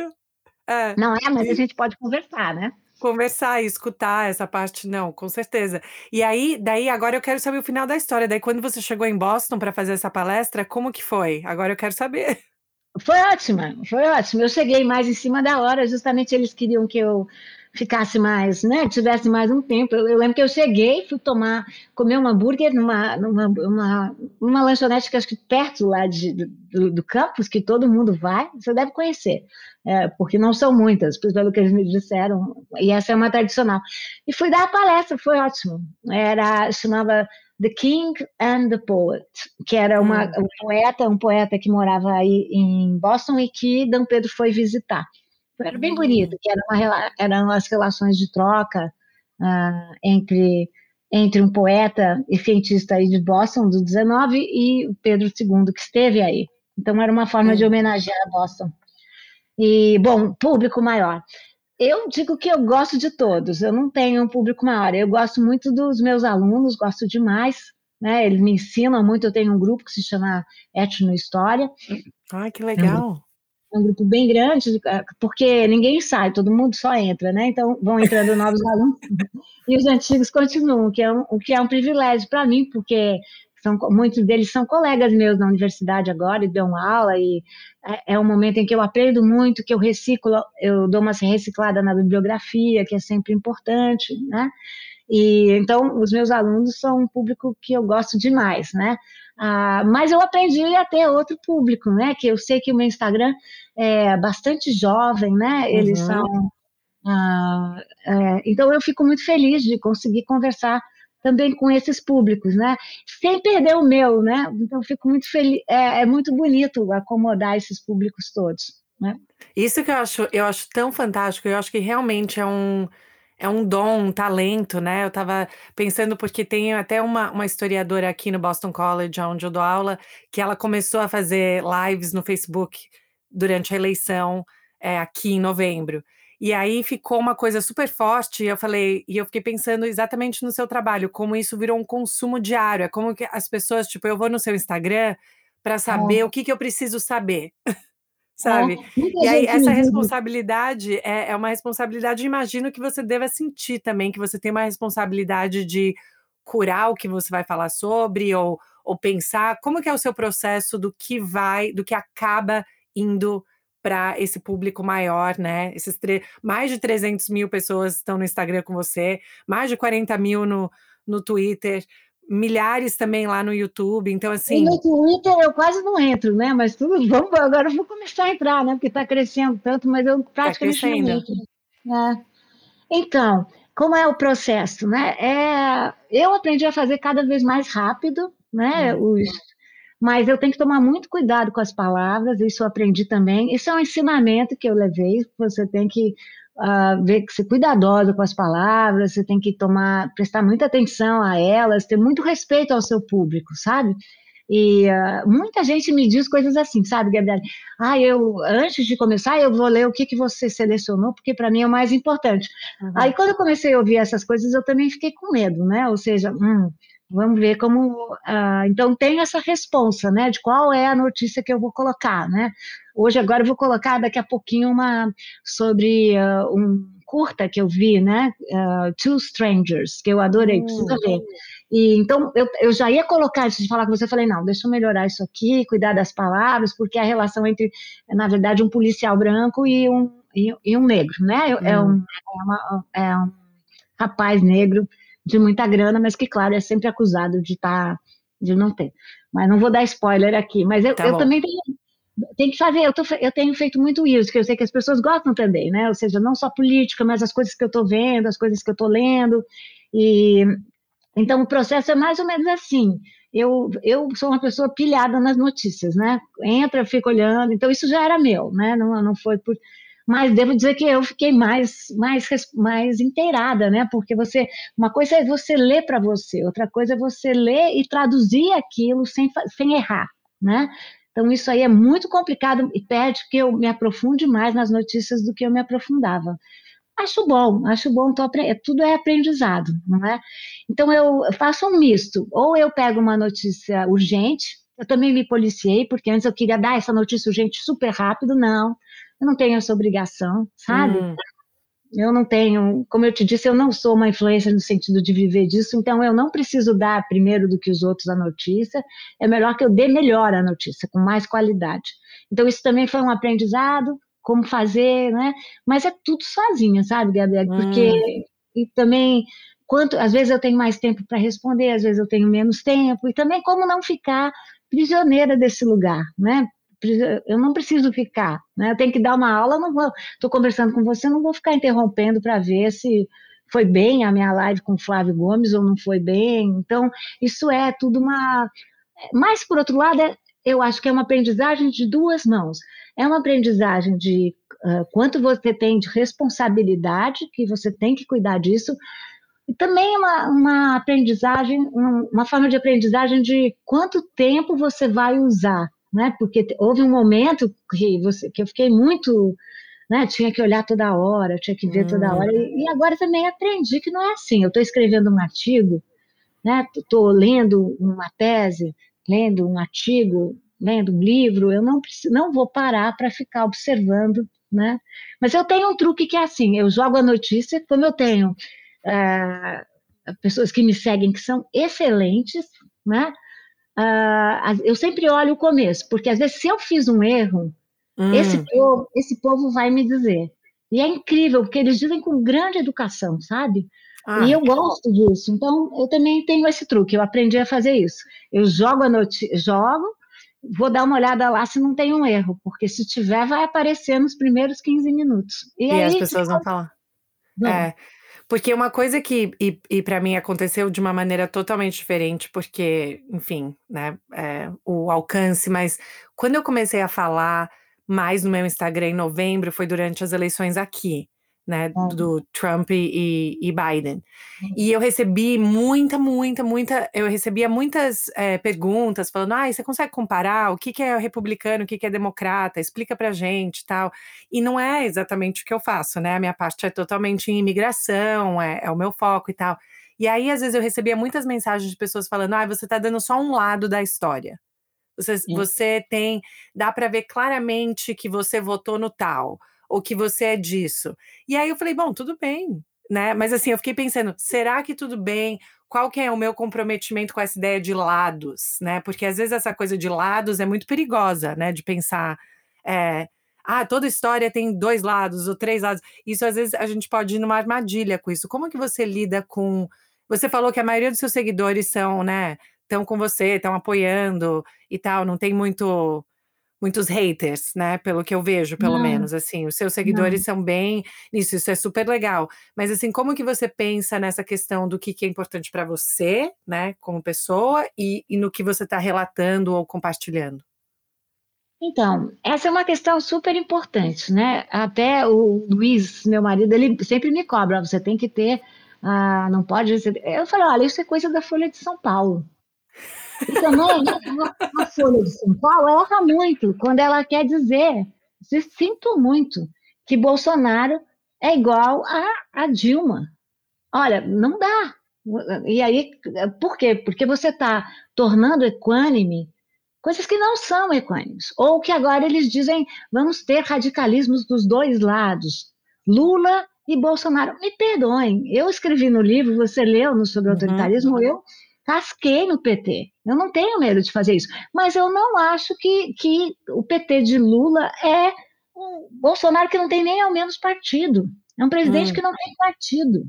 É. Não é, mas a gente pode conversar, né? Conversar e escutar essa parte, não, com certeza. E aí, daí agora eu quero saber o final da história. Daí quando você chegou em Boston para fazer essa palestra, como que foi? Agora eu quero saber. Foi ótima, foi ótimo. Eu cheguei mais em cima da hora, justamente eles queriam que eu ficasse mais, né, tivesse mais um tempo. Eu, eu, lembro que eu cheguei, fui tomar, comer um hambúrguer numa, numa uma, uma lanchonete que acho que perto lá de, do, do campus, que todo mundo vai, você deve conhecer, é, porque não são muitas, pelo que eles me disseram, e essa é uma tradicional. E fui dar a palestra, foi ótimo. Era, chamava The King and the Poet, que era uma, hum. um poeta, um poeta que morava aí em Boston e que D. Pedro foi visitar. Era bem bonito, que era uma, eram as relações de troca uh, entre, entre um poeta e cientista aí de Boston do 19 e o Pedro II, que esteve aí. Então era uma forma de homenagear Boston. E, bom, público maior. Eu digo que eu gosto de todos, eu não tenho um público maior. Eu gosto muito dos meus alunos, gosto demais, né? Eles me ensinam muito. Eu tenho um grupo que se chama Etno História. Ah, que legal! É um grupo bem grande, porque ninguém sai, todo mundo só entra, né? Então vão entrando novos alunos e os antigos continuam, que é um, o que é um privilégio para mim, porque são, muitos deles são colegas meus na universidade agora e dão aula e é, é um momento em que eu aprendo muito, que eu reciclo, eu dou uma reciclada na bibliografia, que é sempre importante, né? E então os meus alunos são um público que eu gosto demais, né? Ah, mas eu aprendi a ter outro público, né? Que eu sei que o meu Instagram é bastante jovem, né? Eles uhum. são. Ah, é, então eu fico muito feliz de conseguir conversar também com esses públicos, né? Sem perder o meu, né? Então eu fico muito feliz. É, é muito bonito acomodar esses públicos todos, né? Isso que eu acho, eu acho tão fantástico. Eu acho que realmente é um é um dom, um talento, né? Eu estava pensando, porque tem até uma, uma historiadora aqui no Boston College, onde eu dou aula, que ela começou a fazer lives no Facebook durante a eleição é, aqui em novembro. E aí ficou uma coisa super forte, e eu falei, e eu fiquei pensando exatamente no seu trabalho, como isso virou um consumo diário. É como que as pessoas, tipo, eu vou no seu Instagram para saber é. o que, que eu preciso saber. Sabe? É, e aí, essa responsabilidade é, é, uma responsabilidade, imagino que você deva sentir também, que você tem uma responsabilidade de curar o que você vai falar sobre, ou, ou pensar como que é o seu processo do que vai, do que acaba indo para esse público maior, né? Esses mais de 300 mil pessoas estão no Instagram com você, mais de 40 mil no, no Twitter milhares também lá no YouTube, então assim... E no Twitter eu quase não entro, né, mas tudo, vamos, agora eu vou começar a entrar, né, porque está crescendo tanto, mas eu tá praticamente tá não entro. Né? Então, como é o processo, né, é, eu aprendi a fazer cada vez mais rápido, né, hum. os, mas eu tenho que tomar muito cuidado com as palavras, isso eu aprendi também, isso é um ensinamento que eu levei, você tem que uh, ver que ser cuidadosa com as palavras, você tem que tomar, prestar muita atenção a elas, ter muito respeito ao seu público, sabe? E uh, muita gente me diz coisas assim, sabe, Gabriela? Ah, eu, antes de começar, eu vou ler o que, que você selecionou, porque para mim é o mais importante. Uhum. Aí, quando eu comecei a ouvir essas coisas, eu também fiquei com medo, né? Ou seja, hum, vamos ver como. Uh, então, tem essa responsa, né, de qual é a notícia que eu vou colocar, né? Hoje, agora, eu vou colocar daqui a pouquinho uma sobre uh, um curta que eu vi, né? Uh, Two Strangers, que eu adorei, hum. precisa ver. E, então, eu, eu já ia colocar, antes de falar com você, eu falei, não, deixa eu melhorar isso aqui, cuidar das palavras, porque a relação entre, na verdade, um policial branco e um, e, e um negro, né? É hum. É, um, é, uma, é um rapaz negro de muita grana, mas que, claro, é sempre acusado de estar, tá, de não ter. Mas não vou dar spoiler aqui, mas eu, tá eu também tenho, tem que fazer, eu, tô, eu, tenho feito muito isso, que eu sei que as pessoas gostam também, né? Ou seja, não só política, mas as coisas que eu estou vendo, as coisas que eu estou lendo. E então o processo é mais ou menos assim. Eu, eu sou uma pessoa pilhada nas notícias, né? Entra, fica olhando. Então isso já era meu, né? Não, não foi por. Mas devo dizer que eu fiquei mais, mais, mais inteirada, né? Porque você, uma coisa é você ler para você, outra coisa é você ler e traduzir aquilo sem, sem errar, né? Então, isso aí é muito complicado e pede que eu me aprofunde mais nas notícias do que eu me aprofundava. Acho bom, acho bom, tô, tudo é aprendizado, não é? Então, eu faço um misto. Ou eu pego uma notícia urgente, eu também me policiei, porque antes eu queria dar essa notícia urgente super rápido, não, eu não tenho essa obrigação, sabe? Hum. Eu não tenho, como eu te disse, eu não sou uma influência no sentido de viver disso, então eu não preciso dar primeiro do que os outros a notícia, é melhor que eu dê melhor a notícia, com mais qualidade. Então isso também foi um aprendizado, como fazer, né? Mas é tudo sozinha, sabe, Gabriela? Porque hum. e também quanto às vezes eu tenho mais tempo para responder, às vezes eu tenho menos tempo e também como não ficar prisioneira desse lugar, né? Eu não preciso ficar, né? Eu tenho que dar uma aula, não vou. Estou conversando com você, não vou ficar interrompendo para ver se foi bem a minha live com Flávio Gomes ou não foi bem. Então, isso é tudo uma. Mas, por outro lado, é, eu acho que é uma aprendizagem de duas mãos. É uma aprendizagem de uh, quanto você tem de responsabilidade, que você tem que cuidar disso, e também uma, uma aprendizagem, uma forma de aprendizagem de quanto tempo você vai usar, né? Porque houve um momento que, você, que eu fiquei muito né? Tinha que olhar toda hora, tinha que ver hum. toda hora. E, e, agora também aprendi que não é assim. Eu estou escrevendo um artigo, né? Estou lendo uma tese, lendo um artigo, lendo um livro. Eu não preciso, não vou parar para ficar observando, né? Mas eu tenho um truque que é assim: eu jogo a notícia, como eu tenho é, pessoas que me seguem que são excelentes, né? Uh, eu sempre olho o começo, porque às vezes se eu fiz um erro, Hum. Esse, povo, esse povo vai me dizer. E é incrível, porque eles dizem com grande educação, sabe? Ah, e eu gosto disso. Então, eu também tenho esse truque. Eu aprendi a fazer isso. Eu jogo a notícia, jogo, vou dar uma olhada lá se não tem um erro, porque se tiver, vai aparecer nos primeiros 15 minutos. E, e aí, as pessoas vão falar. É. Porque uma coisa que, e, e para mim aconteceu de uma maneira totalmente diferente, porque, enfim, né, é, o alcance, mas quando eu comecei a falar mais no meu Instagram em novembro foi durante as eleições aqui, né, do Trump e, e Biden. Uhum. E eu recebi muita, muita, muita, eu recebia muitas é, perguntas falando, ah, você consegue comparar o que, que é republicano, o que, que é democrata, explica pra gente tal. E não é exatamente o que eu faço, né, a minha parte é totalmente em imigração, é, é o meu foco e tal. E aí, às vezes, eu recebia muitas mensagens de pessoas falando, ah, você tá dando só um lado da história. Você, você tem, dá para ver claramente que você votou no tal, ou que você é disso. E aí eu falei, bom, tudo bem, né? Mas assim, eu fiquei pensando, será que tudo bem? Qual que é o meu comprometimento com essa ideia de lados, né? Porque às vezes essa coisa de lados é muito perigosa, né? De pensar, é, ah, toda história tem dois lados ou três lados. Isso às vezes a gente pode ir numa armadilha com isso. Como que você lida com você falou que a maioria dos seus seguidores são, né, estão com você, estão apoiando e tal, não tem muito muitos haters, né? Pelo que eu vejo, pelo não, menos, assim, os seus seguidores não. são bem nisso, isso é super legal. Mas assim, como que você pensa nessa questão do que, que é importante para você, né, como pessoa, e, e no que você está relatando ou compartilhando? Então, essa é uma questão super importante, né? Até o Luiz, meu marido, ele sempre me cobra, você tem que ter, ah, não pode. Eu falei, olha, isso é coisa da Folha de São Paulo. E também a, Folha de São Paulo erra muito quando ela quer dizer, se sinto muito, que Bolsonaro é igual a, a Dilma. Olha, não dá. E aí, por quê? Porque você está tornando equânime coisas que não são equânimes. Ou que agora eles dizem, vamos ter radicalismos dos dois lados. Lula e Bolsonaro. Me perdoem, eu escrevi no livro, você leu no sobre uhum. autoritarismo, eu casquei no PT. Eu não tenho medo de fazer isso. Mas eu não acho que, que o PT de Lula é um Bolsonaro que não tem nem ao menos partido. É um presidente hum. que não tem partido.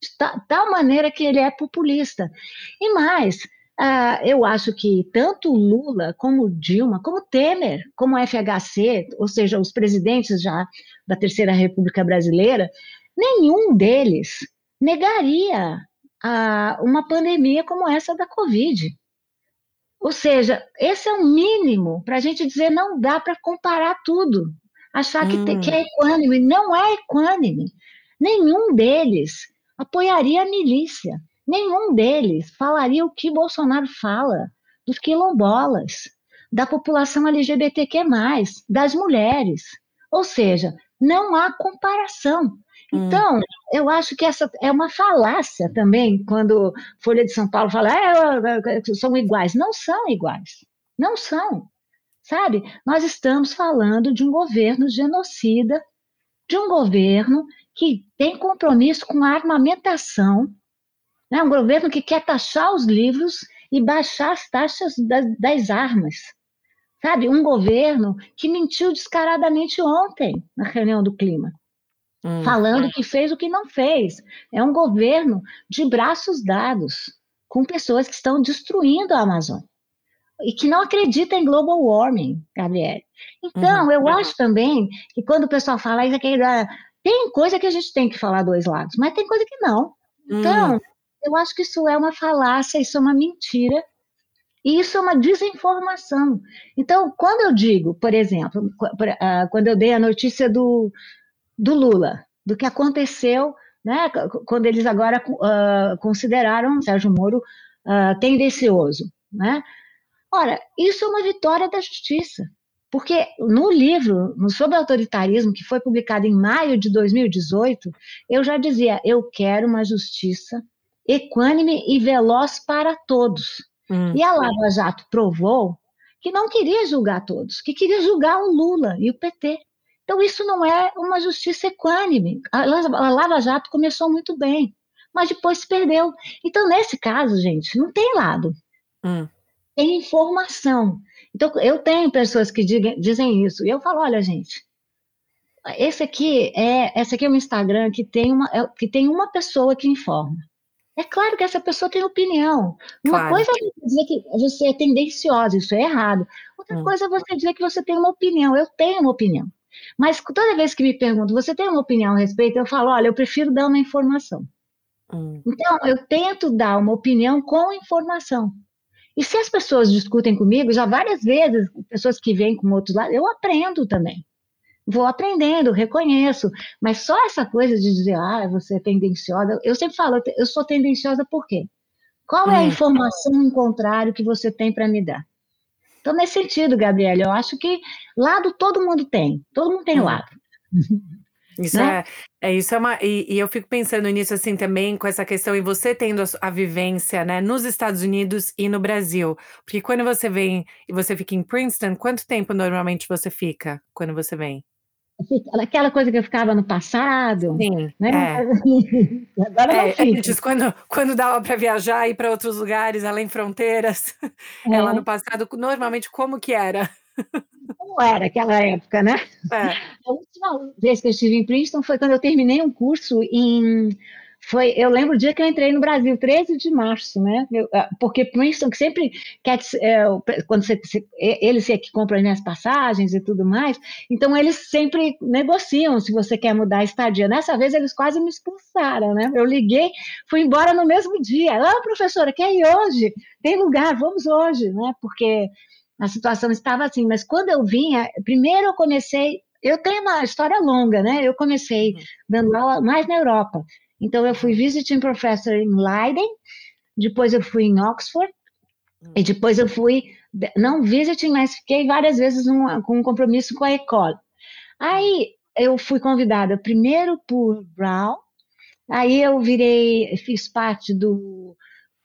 De tal maneira que ele é populista. E mais, uh, eu acho que tanto Lula como Dilma, como Temer, como FHC, ou seja, os presidentes já da Terceira República Brasileira, nenhum deles negaria a uma pandemia como essa da Covid. Ou seja, esse é o mínimo para a gente dizer não dá para comparar tudo. Achar hum. que, que é equânime. Não é equânime. Nenhum deles apoiaria a milícia. Nenhum deles falaria o que Bolsonaro fala dos quilombolas, da população LGBTQ, das mulheres. Ou seja, não há comparação. Hum. Então, eu acho que essa é uma falácia também, quando Folha de São Paulo fala, é, são iguais. Não são iguais. Não são. Sabe? Nós estamos falando de um governo genocida, de um governo que tem compromisso com a armamentação, né? um governo que quer taxar os livros e baixar as taxas das, das armas. Sabe, um governo que mentiu descaradamente ontem na reunião do clima, hum, falando é. que fez o que não fez. É um governo de braços dados com pessoas que estão destruindo a Amazônia e que não acredita em global warming, Gabriel. Então, uhum. eu acho também que quando o pessoal fala isso aqui, tem coisa que a gente tem que falar dois lados, mas tem coisa que não. Então, uhum. eu acho que isso é uma falácia, isso é uma mentira, e isso é uma desinformação. Então, quando eu digo, por exemplo, ah, quando eu dei a notícia do, do Lula, do que aconteceu, né, quando eles agora uh, consideraram Sérgio Moro uh, tendencioso, né? Ora, isso é uma vitória da justiça, porque no livro no sobre autoritarismo que foi publicado em maio de 2018, eu já dizia, eu quero uma justiça equânime e veloz para todos. Hum. E a Lava Jato provou que não queria julgar todos, que queria julgar o Lula e o PT. Então, isso não é uma justiça equânime. A Lava Jato começou muito bem, mas depois se perdeu. Então, nesse caso, gente, não tem lado. Hum. Tem informação. Então, eu tenho pessoas que dizem isso. E eu falo, olha, gente, esse aqui é, esse aqui é um Instagram que tem uma, é, que tem uma pessoa que informa. É claro que essa pessoa tem opinião. Uma claro. coisa é você dizer que você é tendenciosa, isso é errado. Outra hum. coisa é você dizer que você tem uma opinião. Eu tenho uma opinião. Mas toda vez que me perguntam, você tem uma opinião a respeito? Eu falo, olha, eu prefiro dar uma informação. Hum. Então, eu tento dar uma opinião com informação. E se as pessoas discutem comigo, já várias vezes, pessoas que vêm com outros lados, eu aprendo também vou aprendendo, reconheço, mas só essa coisa de dizer, ah, você é tendenciosa, eu sempre falo, eu sou tendenciosa por quê? Qual é a hum. informação em contrário que você tem para me dar? Então, nesse sentido, Gabriela, eu acho que lado todo mundo tem, todo mundo tem hum. lado. Isso né? é, é, isso é uma. E, e, eu fico pensando nisso assim também, com essa questão, e você tendo a, a, vivência, né, nos Estados Unidos e no Brasil. Porque quando você vem e você fica em Princeton, quanto tempo normalmente você fica quando você vem? Aquela coisa que eu ficava no passado. Sim. Né? É. Agora é, não fica. quando, quando dava para viajar e ir para outros lugares, além fronteiras, é. é. lá no passado, normalmente como que era? Como era aquela época, né? É. A última vez que eu estive em Princeton foi quando eu terminei um curso em foi, eu lembro o dia que eu entrei no Brasil, 13 de março, né? Eu, ah, porque Princeton que sempre quer é, quando você, eles é que compram as minhas passagens e tudo mais, então eles sempre negociam se você quer mudar a estadia. Nessa vez eles quase me expulsaram, né? Eu liguei, fui embora no mesmo dia. Ah, professora, quer ir hoje? Tem lugar, vamos hoje, né? Porque a situação estava assim, mas quando eu vinha, primeiro eu comecei, eu tenho uma história longa, né? Eu comecei uhum. dando aula mais na Europa. Então, eu fui visiting professor em Leiden, depois eu fui em Oxford, e depois eu fui, não visiting, mas fiquei várias vezes num, com um compromisso com a Ecole. Aí, eu fui convidada primeiro por Brown, aí eu virei, fiz parte do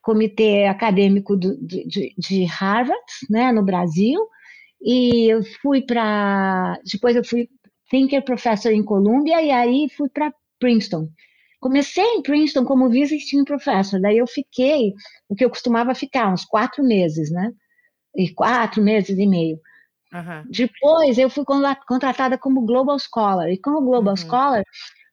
comitê acadêmico do, de, de, Harvard, né, no Brasil, e eu fui para, depois eu fui thinker professor em Columbia, e aí fui para Princeton. Comecei em Princeton como visiting professor, daí eu fiquei o que eu costumava ficar, uns quatro meses, né? E quatro meses e meio. Uhum. Depois eu fui contratada como Global Scholar, e como Global uhum. Scholar,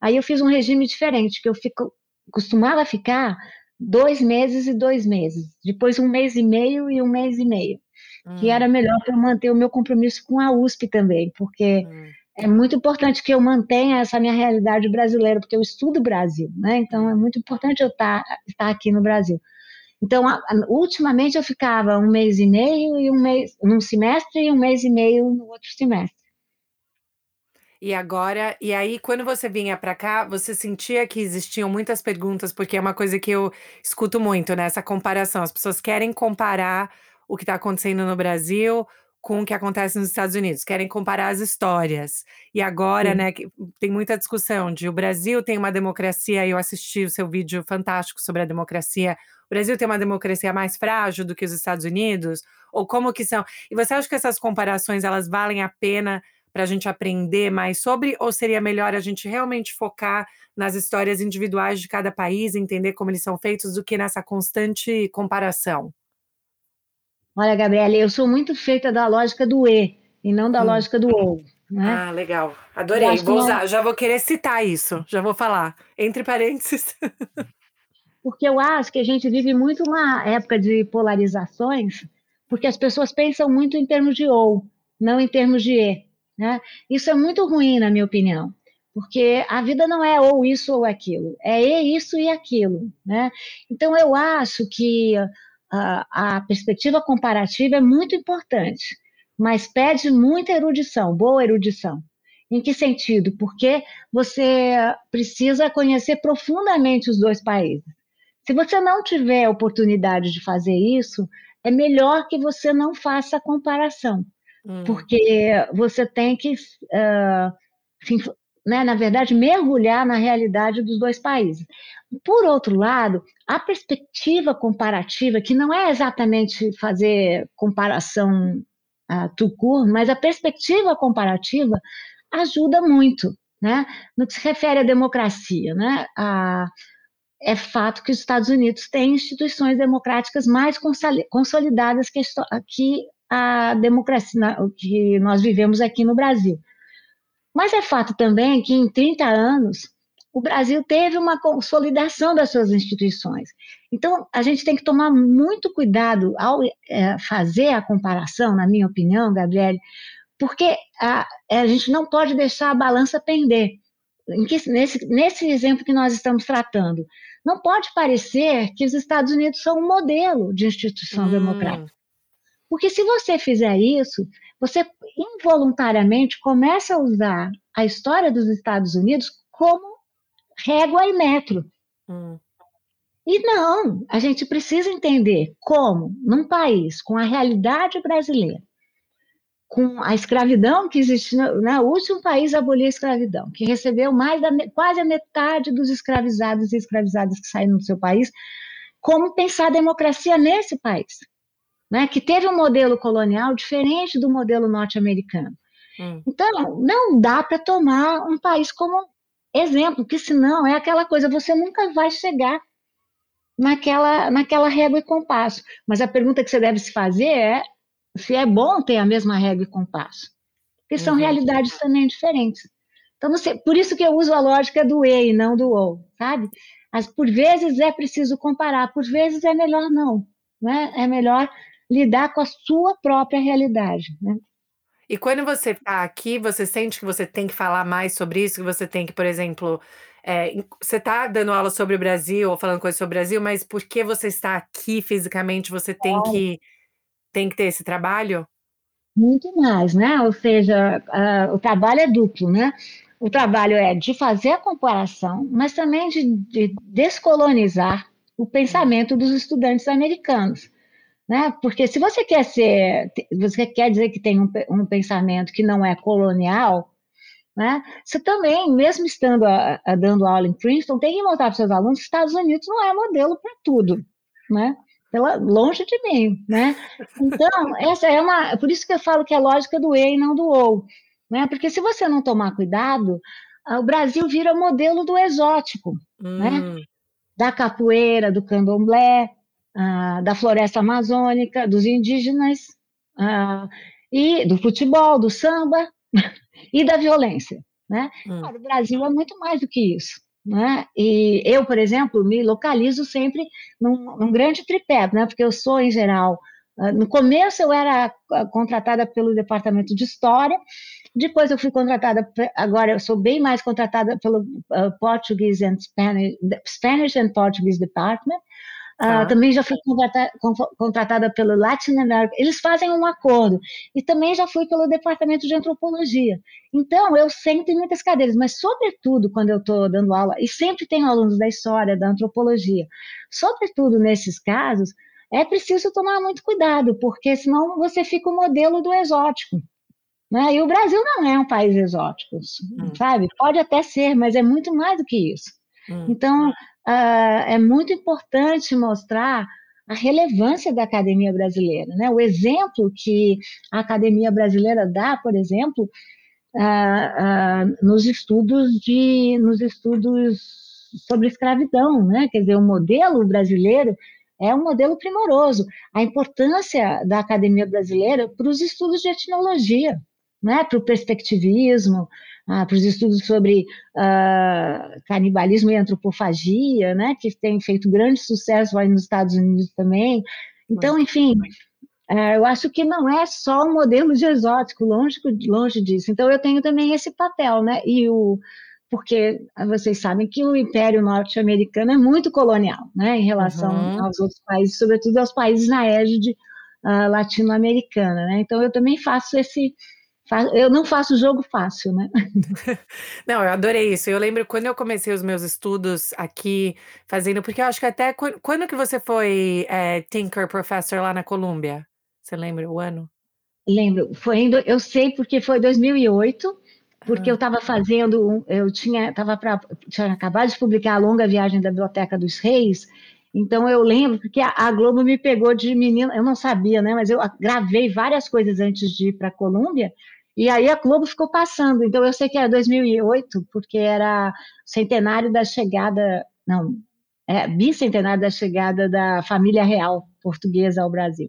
aí eu fiz um regime diferente, que eu fico, costumava ficar dois meses e dois meses, depois um mês e meio e um mês e meio, uhum. que era melhor para manter o meu compromisso com a USP também, porque hum é muito importante que eu mantenha essa minha realidade brasileira, porque eu estudo Brasil, né? Então é muito importante eu estar, tá, estar aqui no Brasil. Então, ultimamente eu ficava um mês e meio e um mês num semestre e um mês e meio no outro semestre. E agora, e aí quando você vinha para cá, você sentia que existiam muitas perguntas, porque é uma coisa que eu escuto muito, né? Essa comparação. As pessoas querem comparar o que está acontecendo no Brasil com o que acontece nos Estados Unidos, querem comparar as histórias. E agora, Sim. né, tem muita discussão de o Brasil tem uma democracia, eu assisti o seu vídeo fantástico sobre a democracia. O Brasil tem uma democracia mais frágil do que os Estados Unidos? Ou como que são? E você acha que essas comparações elas valem a pena para a gente aprender mais sobre, ou seria melhor a gente realmente focar nas histórias individuais de cada país, entender como eles são feitos, do que nessa constante comparação? Olha, Gabriela, eu sou muito feita da lógica do E e não da hum. lógica do OU. Né? Ah, legal. Adorei. Vou usar, já vou querer citar isso. Já vou falar. Entre parênteses. Porque eu acho que a gente vive muito uma época de polarizações, porque as pessoas pensam muito em termos de ou, não em termos de e. Né? Isso é muito ruim, na minha opinião, porque a vida não é ou isso ou aquilo, é e isso e aquilo. Né? Então, eu acho que a, perspectiva comparativa é muito importante, mas pede muita erudição, boa erudição. Em que sentido? Porque você precisa conhecer profundamente os dois países. Se você não tiver a oportunidade de fazer isso, é melhor que você não faça a comparação, hum. porque você tem que, uh, né, na verdade, mergulhar na realidade dos dois países. Por outro lado, a perspectiva comparativa, que não é exatamente fazer comparação uh, tucur, mas a perspectiva comparativa ajuda muito, né? No que se refere à democracia, né? A, é fato que os Estados Unidos têm instituições democráticas mais consolidadas que, que a democracia que nós vivemos aqui no Brasil. Mas é fato também que em 30 anos o Brasil teve uma consolidação das suas instituições. Então, a gente tem que tomar muito cuidado ao é, fazer a comparação, na minha opinião, Gabriele, porque a, a gente não pode deixar a balança pender. Que, nesse, nesse exemplo que nós estamos tratando, não pode parecer que os Estados Unidos são um modelo de instituição hum. democrática. Porque se você fizer isso, você involuntariamente começa a usar a história dos Estados Unidos como régua e metro. Hum. E não, a gente precisa entender como, num país com a realidade brasileira, com a escravidão que existe, né, o último país a abolir a escravidão, que recebeu mais da quase a metade dos escravizados e escravizadas que saíram do seu país, como pensar a democracia nesse país, né, que teve um modelo colonial diferente do modelo norte-americano. Hum. Então, não dá para tomar um país como exemplo, que senão é aquela coisa, você nunca vai chegar naquela, naquela régua e compasso. Mas a pergunta que você deve se fazer é se é bom ter a mesma regra e compasso. Porque são uhum. realidades também diferentes. Então, você, por isso que eu uso a lógica do e e não do ou, sabe? Mas por vezes é preciso comparar, por vezes é melhor não. Né? É melhor lidar com a sua própria realidade. Né? E quando você está aqui, você sente que você tem que falar mais sobre isso, que você tem que, por exemplo, é, você está dando aula sobre o Brasil ou falando coisas sobre o Brasil, mas porque você está aqui fisicamente, você tem que tem que ter esse trabalho? Muito mais, né? Ou seja, uh, o trabalho é duplo, né? O trabalho é de fazer a comparação, mas também de, de descolonizar o pensamento dos estudantes americanos. Né? Porque se você quer ser, você quer dizer que tem um, um pensamento que não é colonial, né? Você também, mesmo estando a, a, dando aula em Princeton, tem que mostrar para os seus alunos que os Estados Unidos não é modelo para tudo, né? pela, longe de mim, né? Então, essa é uma, por isso que eu falo que é lógica do e e não do ou, né? Porque se você não tomar cuidado, o Brasil vira modelo do exótico, né? hum. né? Da capoeira, do candomblé, uh, da floresta amazônica, dos indígenas, uh, e do futebol, do samba e da violência, né? Hum. o Brasil é muito mais do que isso. Né? E eu, por exemplo, me localizo sempre num, num grande tripé, né? porque eu sou, em geral, ah, no começo eu era ah, contratada pelo departamento de história, depois eu fui contratada, agora eu sou bem mais contratada pelo uh, Portuguese and Spanish, Spanish and Portuguese Department, Tá. Uh, também já fui contratada, pelo Latin America. Eles fazem um acordo. E também já fui pelo Departamento de Antropologia. Então, eu sempre em muitas cadeiras, mas, sobretudo, quando eu estou dando aula, e sempre tenho alunos da história, da antropologia, sobretudo nesses casos, é preciso tomar muito cuidado, porque senão você fica o modelo do exótico. Né? E o Brasil não é um país exótico, hum. sabe? Pode até ser, mas é muito mais do que isso. Hum. Então, uh, é muito importante mostrar a relevância da academia brasileira, né? O exemplo que a academia brasileira dá, por exemplo, uh, uh, nos estudos de, nos estudos sobre escravidão, né? Quer dizer, o modelo brasileiro é um modelo primoroso. A importância da academia brasileira para os estudos de etnologia, né, para o perspectivismo, ah, para os estudos sobre ah, canibalismo e antropofagia, né, que tem feito grande sucesso aí nos Estados Unidos também. Então, enfim, é, eu acho que não é só um modelo de exótico, longe, longe disso. Então, eu tenho também esse papel, né? E o, porque vocês sabem que o Império Norte-Americano é muito colonial, né? Em relação uhum. aos outros países, sobretudo aos países na égide uh, latino-americana, né? Então, eu também faço esse eu não faço jogo fácil, né? Não, eu adorei isso. Eu lembro quando eu comecei os meus estudos aqui, fazendo, porque eu acho que até quando que você foi é, Tinker Professor lá na Colômbia? Você lembra o ano? Lembro. Foi indo, eu sei porque foi 2008, porque ah. eu estava fazendo, eu tinha, tava pra, tinha acabado de publicar a longa viagem da Biblioteca dos Reis. Então eu lembro porque a, a Globo me pegou de menina, eu não sabia, né? Mas eu gravei várias coisas antes de ir para a Colômbia. E aí a Globo ficou passando. Então eu sei que era 2008, porque era centenário da chegada, não, é bicentenário da chegada da família real portuguesa ao Brasil.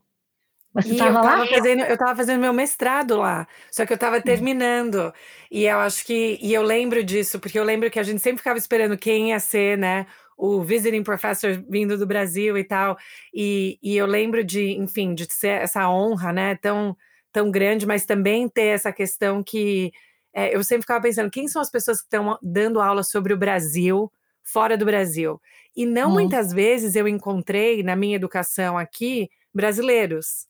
Você estava lá? Fazendo, eu estava fazendo meu mestrado lá, só que eu estava hum. terminando. E eu acho que. E eu lembro disso, porque eu lembro que a gente sempre ficava esperando quem ia ser, né? O visiting professor vindo do Brasil e tal. E, e eu lembro de, enfim, de ser essa honra, né? Tão, tão grande, mas também ter essa questão que é, eu sempre ficava pensando: quem são as pessoas que estão dando aula sobre o Brasil fora do Brasil? E não hum. muitas vezes eu encontrei na minha educação aqui brasileiros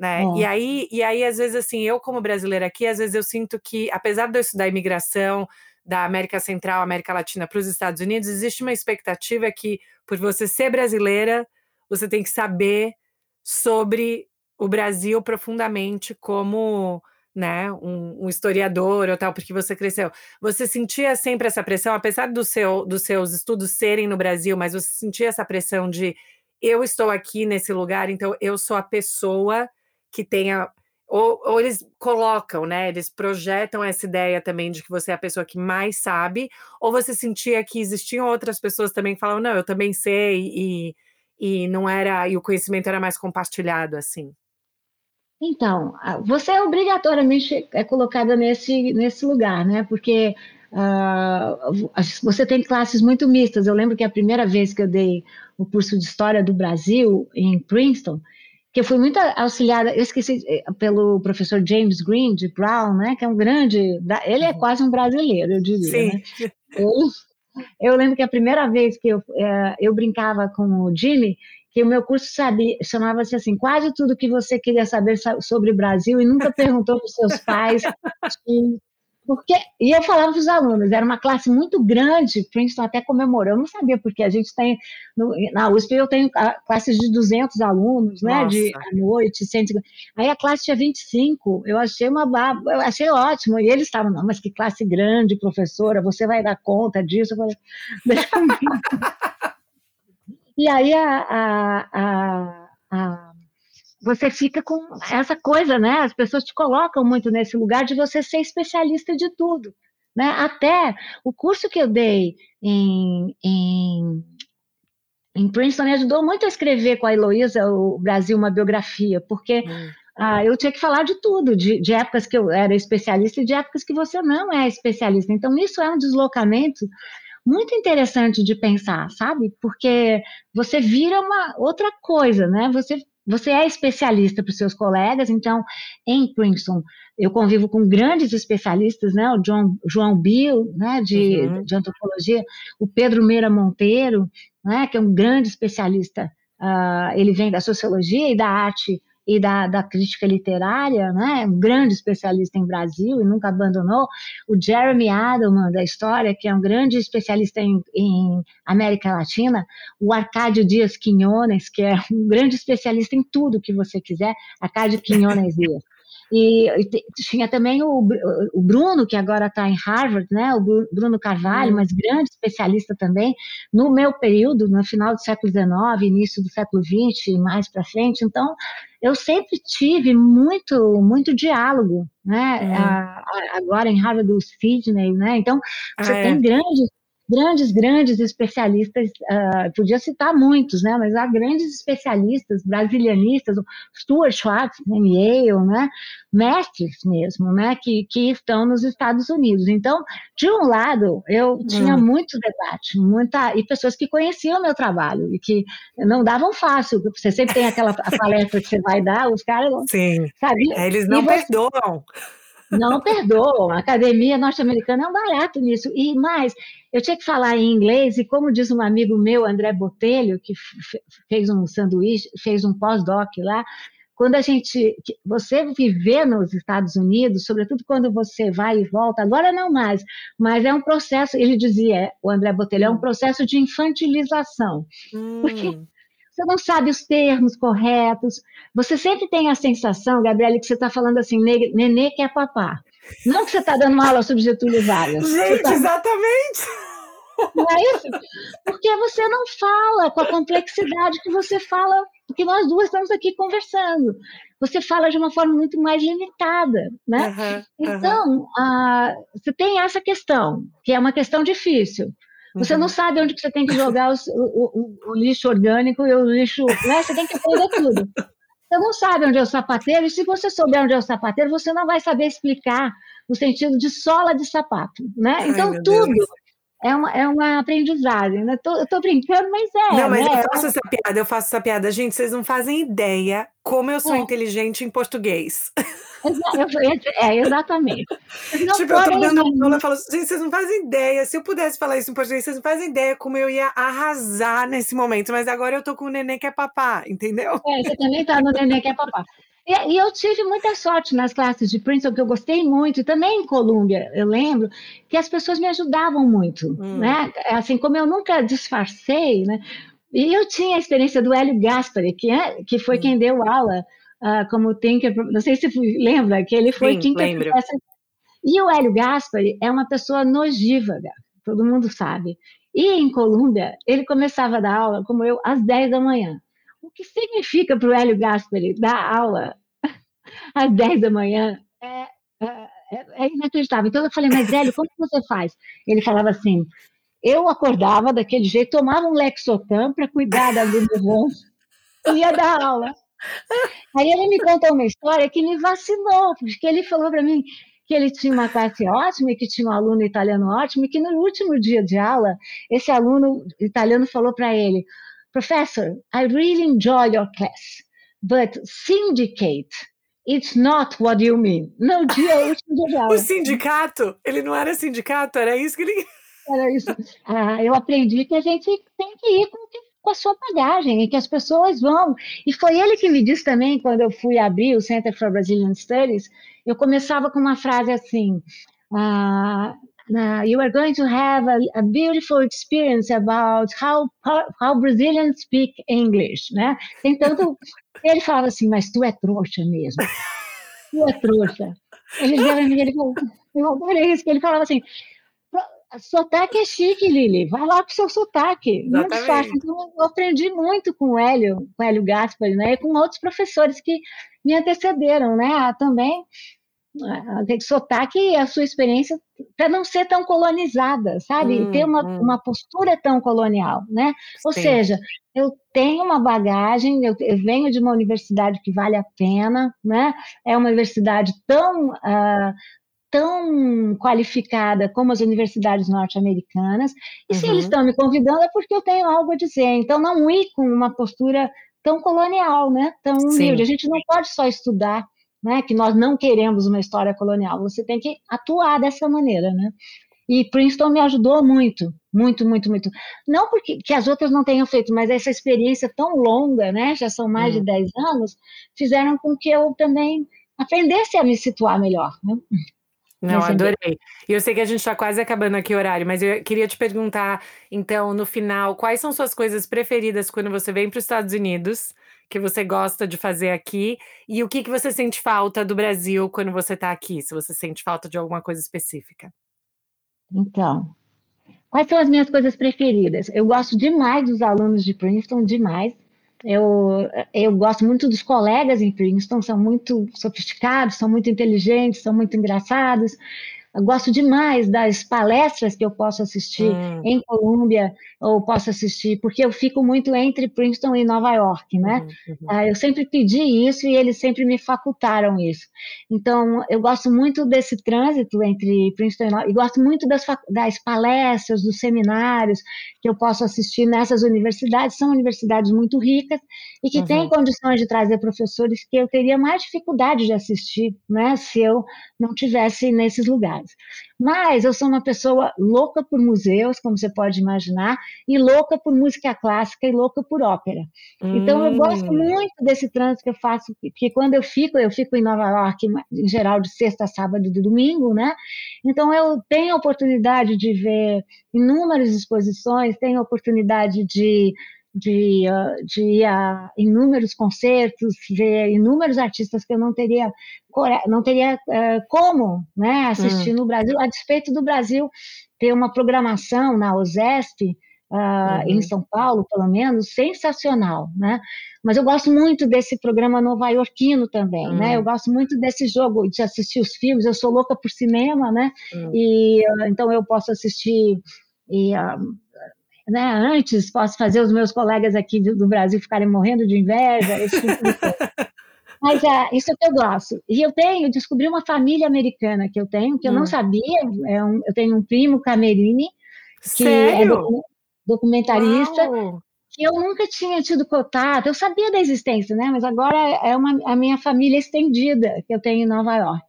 né? É. E aí, e aí, às vezes, assim, eu como brasileira aqui, às vezes eu sinto que, apesar de eu estudar imigração da América Central, América Latina para os Estados Unidos, existe uma expectativa que, por você ser brasileira, você tem que saber sobre o Brasil profundamente como né, um, um, historiador ou tal, porque você cresceu. Você sentia sempre essa pressão, apesar do seu, dos seus estudos serem no Brasil, mas você sentia essa pressão de eu estou aqui nesse lugar, então eu sou a pessoa que tenha. Ou, ou, eles colocam, né? Eles projetam essa ideia também de que você é a pessoa que mais sabe, ou você sentia que existiam outras pessoas também que falavam, não, eu também sei, e, e não era, e o conhecimento era mais compartilhado assim. Então, você é obrigatoriamente é colocada nesse, nesse lugar, né? Porque uh, você tem classes muito mistas. Eu lembro que a primeira vez que eu dei o curso de História do Brasil em Princeton, que eu fui muito auxiliada, eu esqueci, eh, pelo professor James Green, de Brown, né, que é um grande, ele é quase um brasileiro, eu diria, Sim. Né? Eu, eu lembro que a primeira vez que eu, eh, eu brincava com o Jimmy, que o meu curso sabia, chamava-se assim, quase tudo que você queria saber sobre o Brasil e nunca perguntou para os seus pais porque, e eu falava para os alunos, era uma classe muito grande, Princeton até comemorou, eu não sabia, porque a gente tem, no, na USP eu tenho classes de 200 alunos, né, Nossa. de à noite, 150, aí a classe tinha 25, eu achei uma eu achei ótimo, e eles estavam, não, mas que classe grande, professora, você vai dar conta disso? Eu falei, deixa E aí a, a, a, a você fica com essa coisa, né? As pessoas te colocam muito nesse lugar de você ser especialista de tudo. Né? Até o curso que eu dei em, em, em Princeton me ajudou muito a escrever com a Heloísa o Brasil uma biografia, porque hum. ah, eu tinha que falar de tudo, de, de épocas que eu era especialista e de épocas que você não é especialista. Então, isso é um deslocamento muito interessante de pensar, sabe? Porque você vira uma outra coisa, né? Você você é especialista para os seus colegas, então, em Princeton, eu convivo com grandes especialistas, né? O John, João Bill, né? De, uhum. de antropologia, o Pedro Meira Monteiro, né? Que é um grande especialista. Uh, ele vem da sociologia e da arte e da, da, crítica literária, né? um grande especialista em Brasil e nunca abandonou. O Jeremy Adelman, da história, que é um grande especialista em, em América Latina. O Arcádio Dias Quinones, que é um grande especialista em tudo que você quiser. Arcádio Quinones Dias. E, e tinha também o, o, Bruno, que agora está em Harvard, né? o Bruno Carvalho, hum. mas grande especialista também, no meu período, no final do século XIX, início do século XX, mais para frente. Então, eu sempre tive muito, muito diálogo, né? É. A, a, agora em Harvard, o Sidney, né? Então, você ah, tem é. grandes grandes, grandes especialistas, uh, podia citar muitos, né, mas há grandes especialistas brasilianistas, Stuart Schwartz, Yale, né, mestres mesmo, né, que, que estão nos Estados Unidos. Então, de um lado, eu tinha hum. muito debate, muita, e pessoas que conheciam o meu trabalho, e que não davam fácil, você sempre tem aquela palestra que você vai dar, os caras, Sim. sabe? É, eles não você, perdoam. Não perdoam. A academia norte-americana é um barato nisso. E mais, eu tinha que falar em inglês, e como diz um amigo meu, André Botelho, que fez um sanduíche, fez um pós-doc lá, quando a gente, você viver nos Estados Unidos, sobretudo quando você vai e volta, agora não mais, mas é um processo, ele dizia, o André Botelho, é um processo de infantilização. Hum. Porque você não sabe os termos corretos. Você sempre tem a sensação, Gabriela, que você está falando assim, nenê quer papá. Não que você está dando uma aula sobre Getúlio Vargas. Gente, tá... exatamente! Não é isso? Porque você não fala com a complexidade que você fala, porque nós duas estamos aqui conversando. Você fala de uma forma muito mais limitada, né? Uhum, então, uhum. Uh, você tem essa questão, que é uma questão difícil. Você uhum. não sabe onde você tem que jogar os, o, o, o, lixo orgânico e o lixo. Né? Você tem que aprender tudo. Você não sabe onde é o sapateiro, e se você souber onde é o sapateiro, você não vai saber explicar o sentido de sola de sapato. Né? Então, Ai, tudo Deus é uma, é uma aprendizagem. Né? Tô, eu tô brincando, mas é. Não, mas né? eu faço essa piada, eu faço essa piada. Gente, vocês não fazem ideia como eu sou é. inteligente em português. É, exatamente. Não tipo, eu tô dando aula e falo, gente, vocês não fazem ideia. Se eu pudesse falar isso em português, vocês não fazem ideia como eu ia arrasar nesse momento. Mas agora eu tô com o neném que é papá, entendeu? É, você também tá no neném que é papá. E, e, eu tive muita sorte nas classes de Princeton, que eu gostei muito, e também em Colômbia, eu lembro, que as pessoas me ajudavam muito, hum. né? Assim, como eu nunca disfarcei, né? E eu tinha a experiência do Hélio Gaspari, que, é, que foi hum. quem deu aula uh, como Tinker, não sei se lembra, que ele foi Sim, Tinker Professor. E o Hélio Gaspari é uma pessoa nojívada, todo mundo sabe. E em Colômbia, ele começava a dar aula, como eu, às 10 da manhã. O que significa para o Hélio Gaspari dar aula às 10 da manhã é, é, é, inacreditável. Então eu falei, mas Hélio, como você faz? Ele falava assim, eu acordava daquele jeito, tomava um Lexotan para cuidar da voz e ia dar aula. Aí ele me contou uma história que me vacinou, porque ele falou para mim que ele tinha uma classe ótima e que tinha um aluno italiano ótimo, e que no último dia de aula, esse aluno italiano falou para ele: Professor, I really enjoy your class, but syndicate, it's not what you mean. No dia. O sindicato? Ele não era sindicato, era isso que ele. Era isso. Ah, eu aprendi que a gente tem que ir com com a sua bagagem e que as pessoas vão. E foi ele que me disse também, quando eu fui abrir o Center for Brazilian Studies, eu começava com uma frase assim: uh, uh, You are going to have a, a, beautiful experience about how, how Brazilians speak English, né? Tem tanto. Ele falava assim, mas tu é trouxa mesmo. Tu é trouxa. Ele, ele, que ele falava assim, Sotaque é chique, Lili. Vai lá com o seu sotaque. Muito fácil. Então, eu aprendi muito com o Hélio, com o Hélio Gaspari, né? E com outros professores que me antecederam, né? Também tem sotaque a sua experiência para não ser tão colonizada, sabe? Hum, ter uma, hum. uma postura tão colonial, né? Ou Sim. seja, eu tenho uma bagagem, eu, eu, venho de uma universidade que vale a pena, né? É uma universidade tão uh, tão qualificada como as universidades norte-americanas. E uhum. se eles uhum. estão me convidando é porque eu tenho algo a dizer. Então, não ir com uma postura tão colonial, né? Tão humilde. Sim. A gente não pode só estudar, né? Que nós não queremos uma história colonial. Você tem que atuar dessa maneira, né? E Princeton me ajudou muito, muito, muito, muito. Não porque que as outras não tenham feito, mas essa experiência tão longa, né? Já são mais de 10 uhum. anos, fizeram com que eu também aprendesse a me situar melhor. Né? Não, adorei. E eu sei que a gente está quase acabando aqui o horário, mas eu queria te perguntar, então, no final, quais são suas coisas preferidas quando você vem para os Estados Unidos, que você gosta de fazer aqui, e o que, que você sente falta do Brasil quando você está aqui, se você sente falta de alguma coisa específica? Então, quais são as minhas coisas preferidas? Eu gosto demais dos alunos de Princeton, demais. Eu, eu gosto muito dos colegas em Princeton, são muito sofisticados, são muito inteligentes, são muito engraçados. Gosto demais das palestras que eu posso assistir hum. em Colômbia ou posso assistir, porque eu fico muito entre Princeton e Nova York, né? Uhum, uhum. Uh, eu sempre pedi isso e eles sempre me facultaram isso. Então, eu gosto muito desse trânsito entre Princeton e Nova York, e gosto muito das, das palestras, dos seminários que eu posso assistir nessas universidades. São universidades muito ricas e que uhum. têm condições de trazer professores que eu teria mais dificuldade de assistir, né? Se eu não tivesse nesses lugares. Mas eu sou uma pessoa louca por museus, como você pode imaginar, e louca por música clássica e louca por ópera. Hum. Então eu gosto hum. muito desse trânsito que eu faço, porque quando eu fico, eu fico em Nova York, em geral de sexta, sábado e domingo, né? Então eu tenho a oportunidade de ver inúmeras exposições, tenho a oportunidade de de, de ir a inúmeros concertos, ver inúmeros artistas que eu não teria, não teria uh, como né, assistir hum. no Brasil, a despeito do Brasil ter uma programação na OSESP, uh, uhum. em São Paulo, pelo menos, sensacional, né? Mas eu gosto muito desse programa nova-iorquino também, uhum. né? Eu hum. gosto muito desse jogo, de assistir os filmes, eu sou louca por cinema, né? Uhum. E uh, então eu posso assistir e, né, antes, posso fazer os meus colegas aqui do, do Brasil ficarem morrendo de inveja, esse tipo de coisa. Mas é, isso é que eu gosto. E eu tenho, descobri uma família americana que eu tenho, que eu não hum. sabia. É um, eu tenho um primo Camerini, que é Sério? é documentarista, Uau. que eu nunca tinha tido contato. Eu sabia da existência, né? Mas agora é uma, a minha família estendida que eu tenho em Nova York.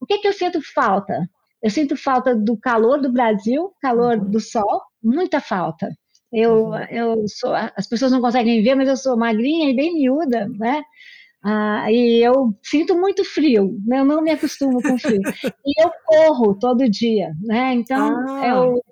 O que, que eu sinto falta? Eu sinto falta do calor do Brasil, calor uhum. do sol, muita falta. Eu, uhum. eu sou, as pessoas não conseguem ver, mas eu sou magrinha e bem miúda, né? Ah, e eu sinto muito frio, né? eu não me acostumo com frio. e eu corro todo dia, né? Então ah. eu,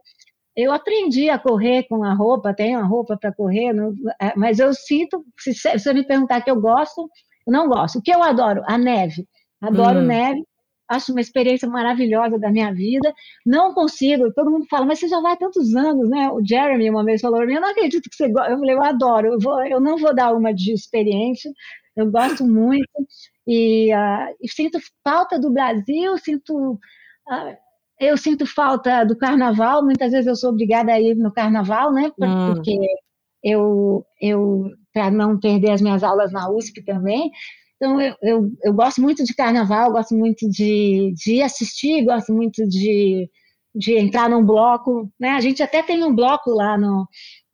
eu aprendi a correr com a roupa, tenho a roupa para correr, não, é, mas eu sinto, se, se você me perguntar que eu gosto, eu não gosto. O que eu adoro? A neve. Adoro hum. neve acho uma experiência maravilhosa da minha vida. Não consigo, todo mundo fala, mas você já vai há tantos anos, né? O Jeremy uma vez falou, eu não acredito que você gosta. Eu falei, eu adoro, eu, vou, eu não vou dar uma de experiência, eu gosto muito e, uh, e sinto falta do Brasil, sinto. Uh, eu sinto falta do carnaval, muitas vezes eu sou obrigada a ir no carnaval, né? Hum. Porque eu, eu para não perder as minhas aulas na USP também, então, eu, eu, eu, gosto muito de carnaval, gosto muito de, de assistir, gosto muito de, de entrar num bloco. Né? A gente até tem um bloco lá no,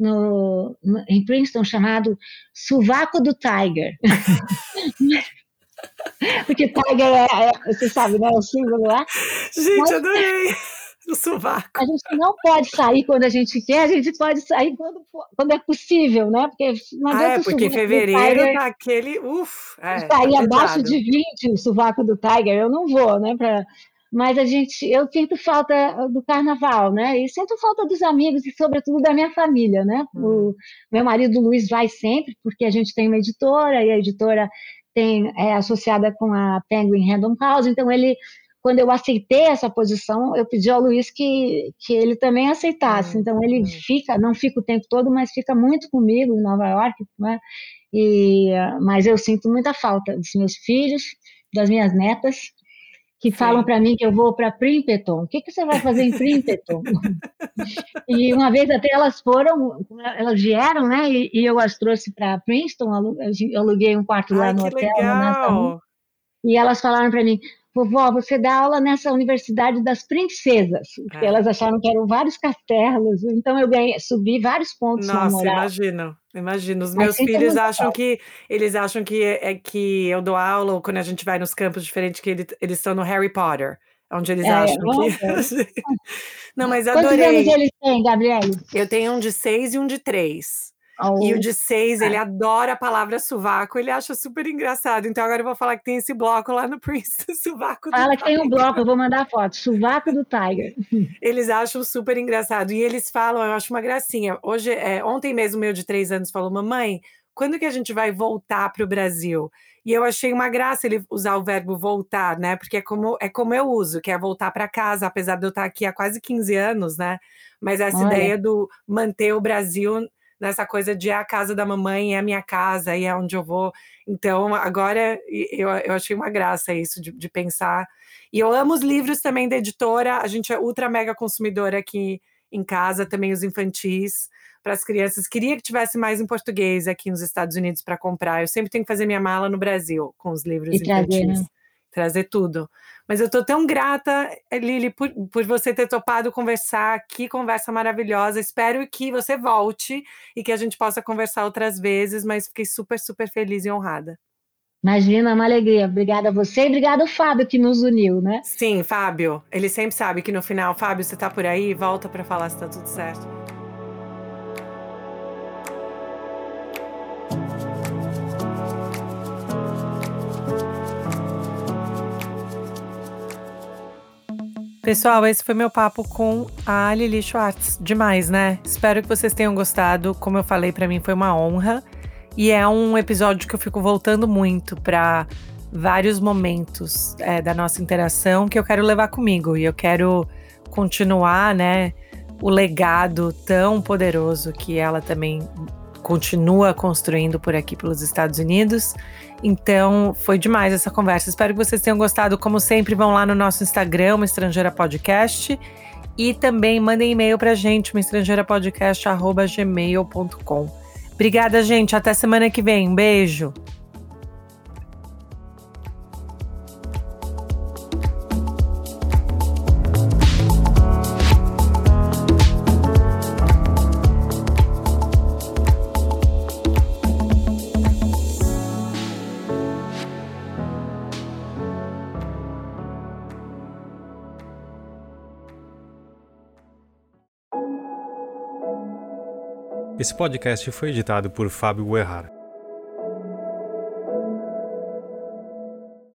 no, no em Princeton chamado Sovaco do Tiger. Porque Tiger é, é, você sabe, né? O símbolo lá. Gente, Mas, adorei! o sovaco. A gente não pode sair quando a gente quer, a gente pode sair quando, quando é possível, né? Porque não ah, é, porque fevereiro Tiger, tá aquele. Uf, é, sair tá abaixo de 20 o sovaco do Tiger, eu não vou, né? Pra, mas a gente, eu sinto falta do carnaval, né? E sinto falta dos amigos e, sobretudo, da minha família, né? Hum. O meu marido Luiz vai sempre, porque a gente tem uma editora e a editora tem, é associada com a Penguin Random House, então ele quando eu aceitei essa posição, eu pedi ao Luiz que, que ele também aceitasse. Uhum. Então, ele uhum. fica, não fica o tempo todo, mas fica muito comigo em Nova York, né? E, mas eu sinto muita falta dos meus filhos, das minhas netas, que Sim. falam para mim que eu vou para Princeton. O que, que você vai fazer em Princeton? e uma vez até elas foram, elas vieram, né? E, e eu as trouxe para Princeton, eu aluguei um quarto lá Ai, no hotel, legal. e elas falaram para mim: vovó, você dá aula nessa Universidade das Princesas, é. elas acharam que eram vários castelos, então eu ganhei, subi vários pontos Nossa, na moral. imagino, imagino. Os meus filhos acham que, eles acham que é que eu dou aula, ou quando a gente vai nos campos diferentes, que ele, eles estão no Harry Potter, onde eles é, acham que... Não, mas adorei. Quantos anos eles têm, Gabriele? Eu tenho um de seis e um de três. E o de seis, ele ah. adora a palavra sovaco, ele acha super engraçado. Então agora eu vou falar que tem esse bloco lá no Prince, sovaco Fala que tem um bloco, eu vou mandar foto, sovaco do Tiger. Eles acham super engraçado. E eles falam, eu acho uma gracinha. Hoje, é, ontem mesmo, meu de três anos falou, mamãe, quando que a gente vai voltar para o Brasil? E eu achei uma graça ele usar o verbo voltar, né? Porque é como, é como eu uso, que é voltar para casa, apesar de eu estar aqui há quase 15 anos, né? Mas essa Olha. ideia do manter o Brasil nessa coisa de é a casa da mamãe, é a minha casa, e é onde eu vou. Então, agora eu, eu achei uma graça isso de, de pensar. E eu amo os livros também da editora, a gente é ultra mega consumidora aqui em casa, também os infantis para as crianças. Queria que tivesse mais em português aqui nos Estados Unidos para comprar. Eu sempre tenho que fazer minha mala no Brasil com os livros e infantis. Trazer, né? Trazer tudo. Mas eu estou tão grata, Lili, por, por você ter topado conversar. Que conversa maravilhosa. Espero que você volte e que a gente possa conversar outras vezes, mas fiquei super, super feliz e honrada. Imagina, uma alegria. Obrigada a você e obrigada ao Fábio que nos uniu, né? Sim, Fábio. Ele sempre sabe que no final, Fábio, você está por aí, volta para falar se está tudo certo. Pessoal, esse foi meu papo com a Lili Schwartz. Demais, né? Espero que vocês tenham gostado. Como eu falei, para mim foi uma honra. E é um episódio que eu fico voltando muito para vários momentos é, da nossa interação que eu quero levar comigo. E eu quero continuar, né? O legado tão poderoso que ela também continua construindo por aqui pelos Estados Unidos. Então, foi demais essa conversa. Espero que vocês tenham gostado. Como sempre, vão lá no nosso Instagram, uma Estrangeira Podcast. E também mandem e-mail pra gente, estrangeirapodcast.gmail.com. Obrigada, gente. Até semana que vem. Um beijo. Esse podcast foi editado por Fábio Guerrara.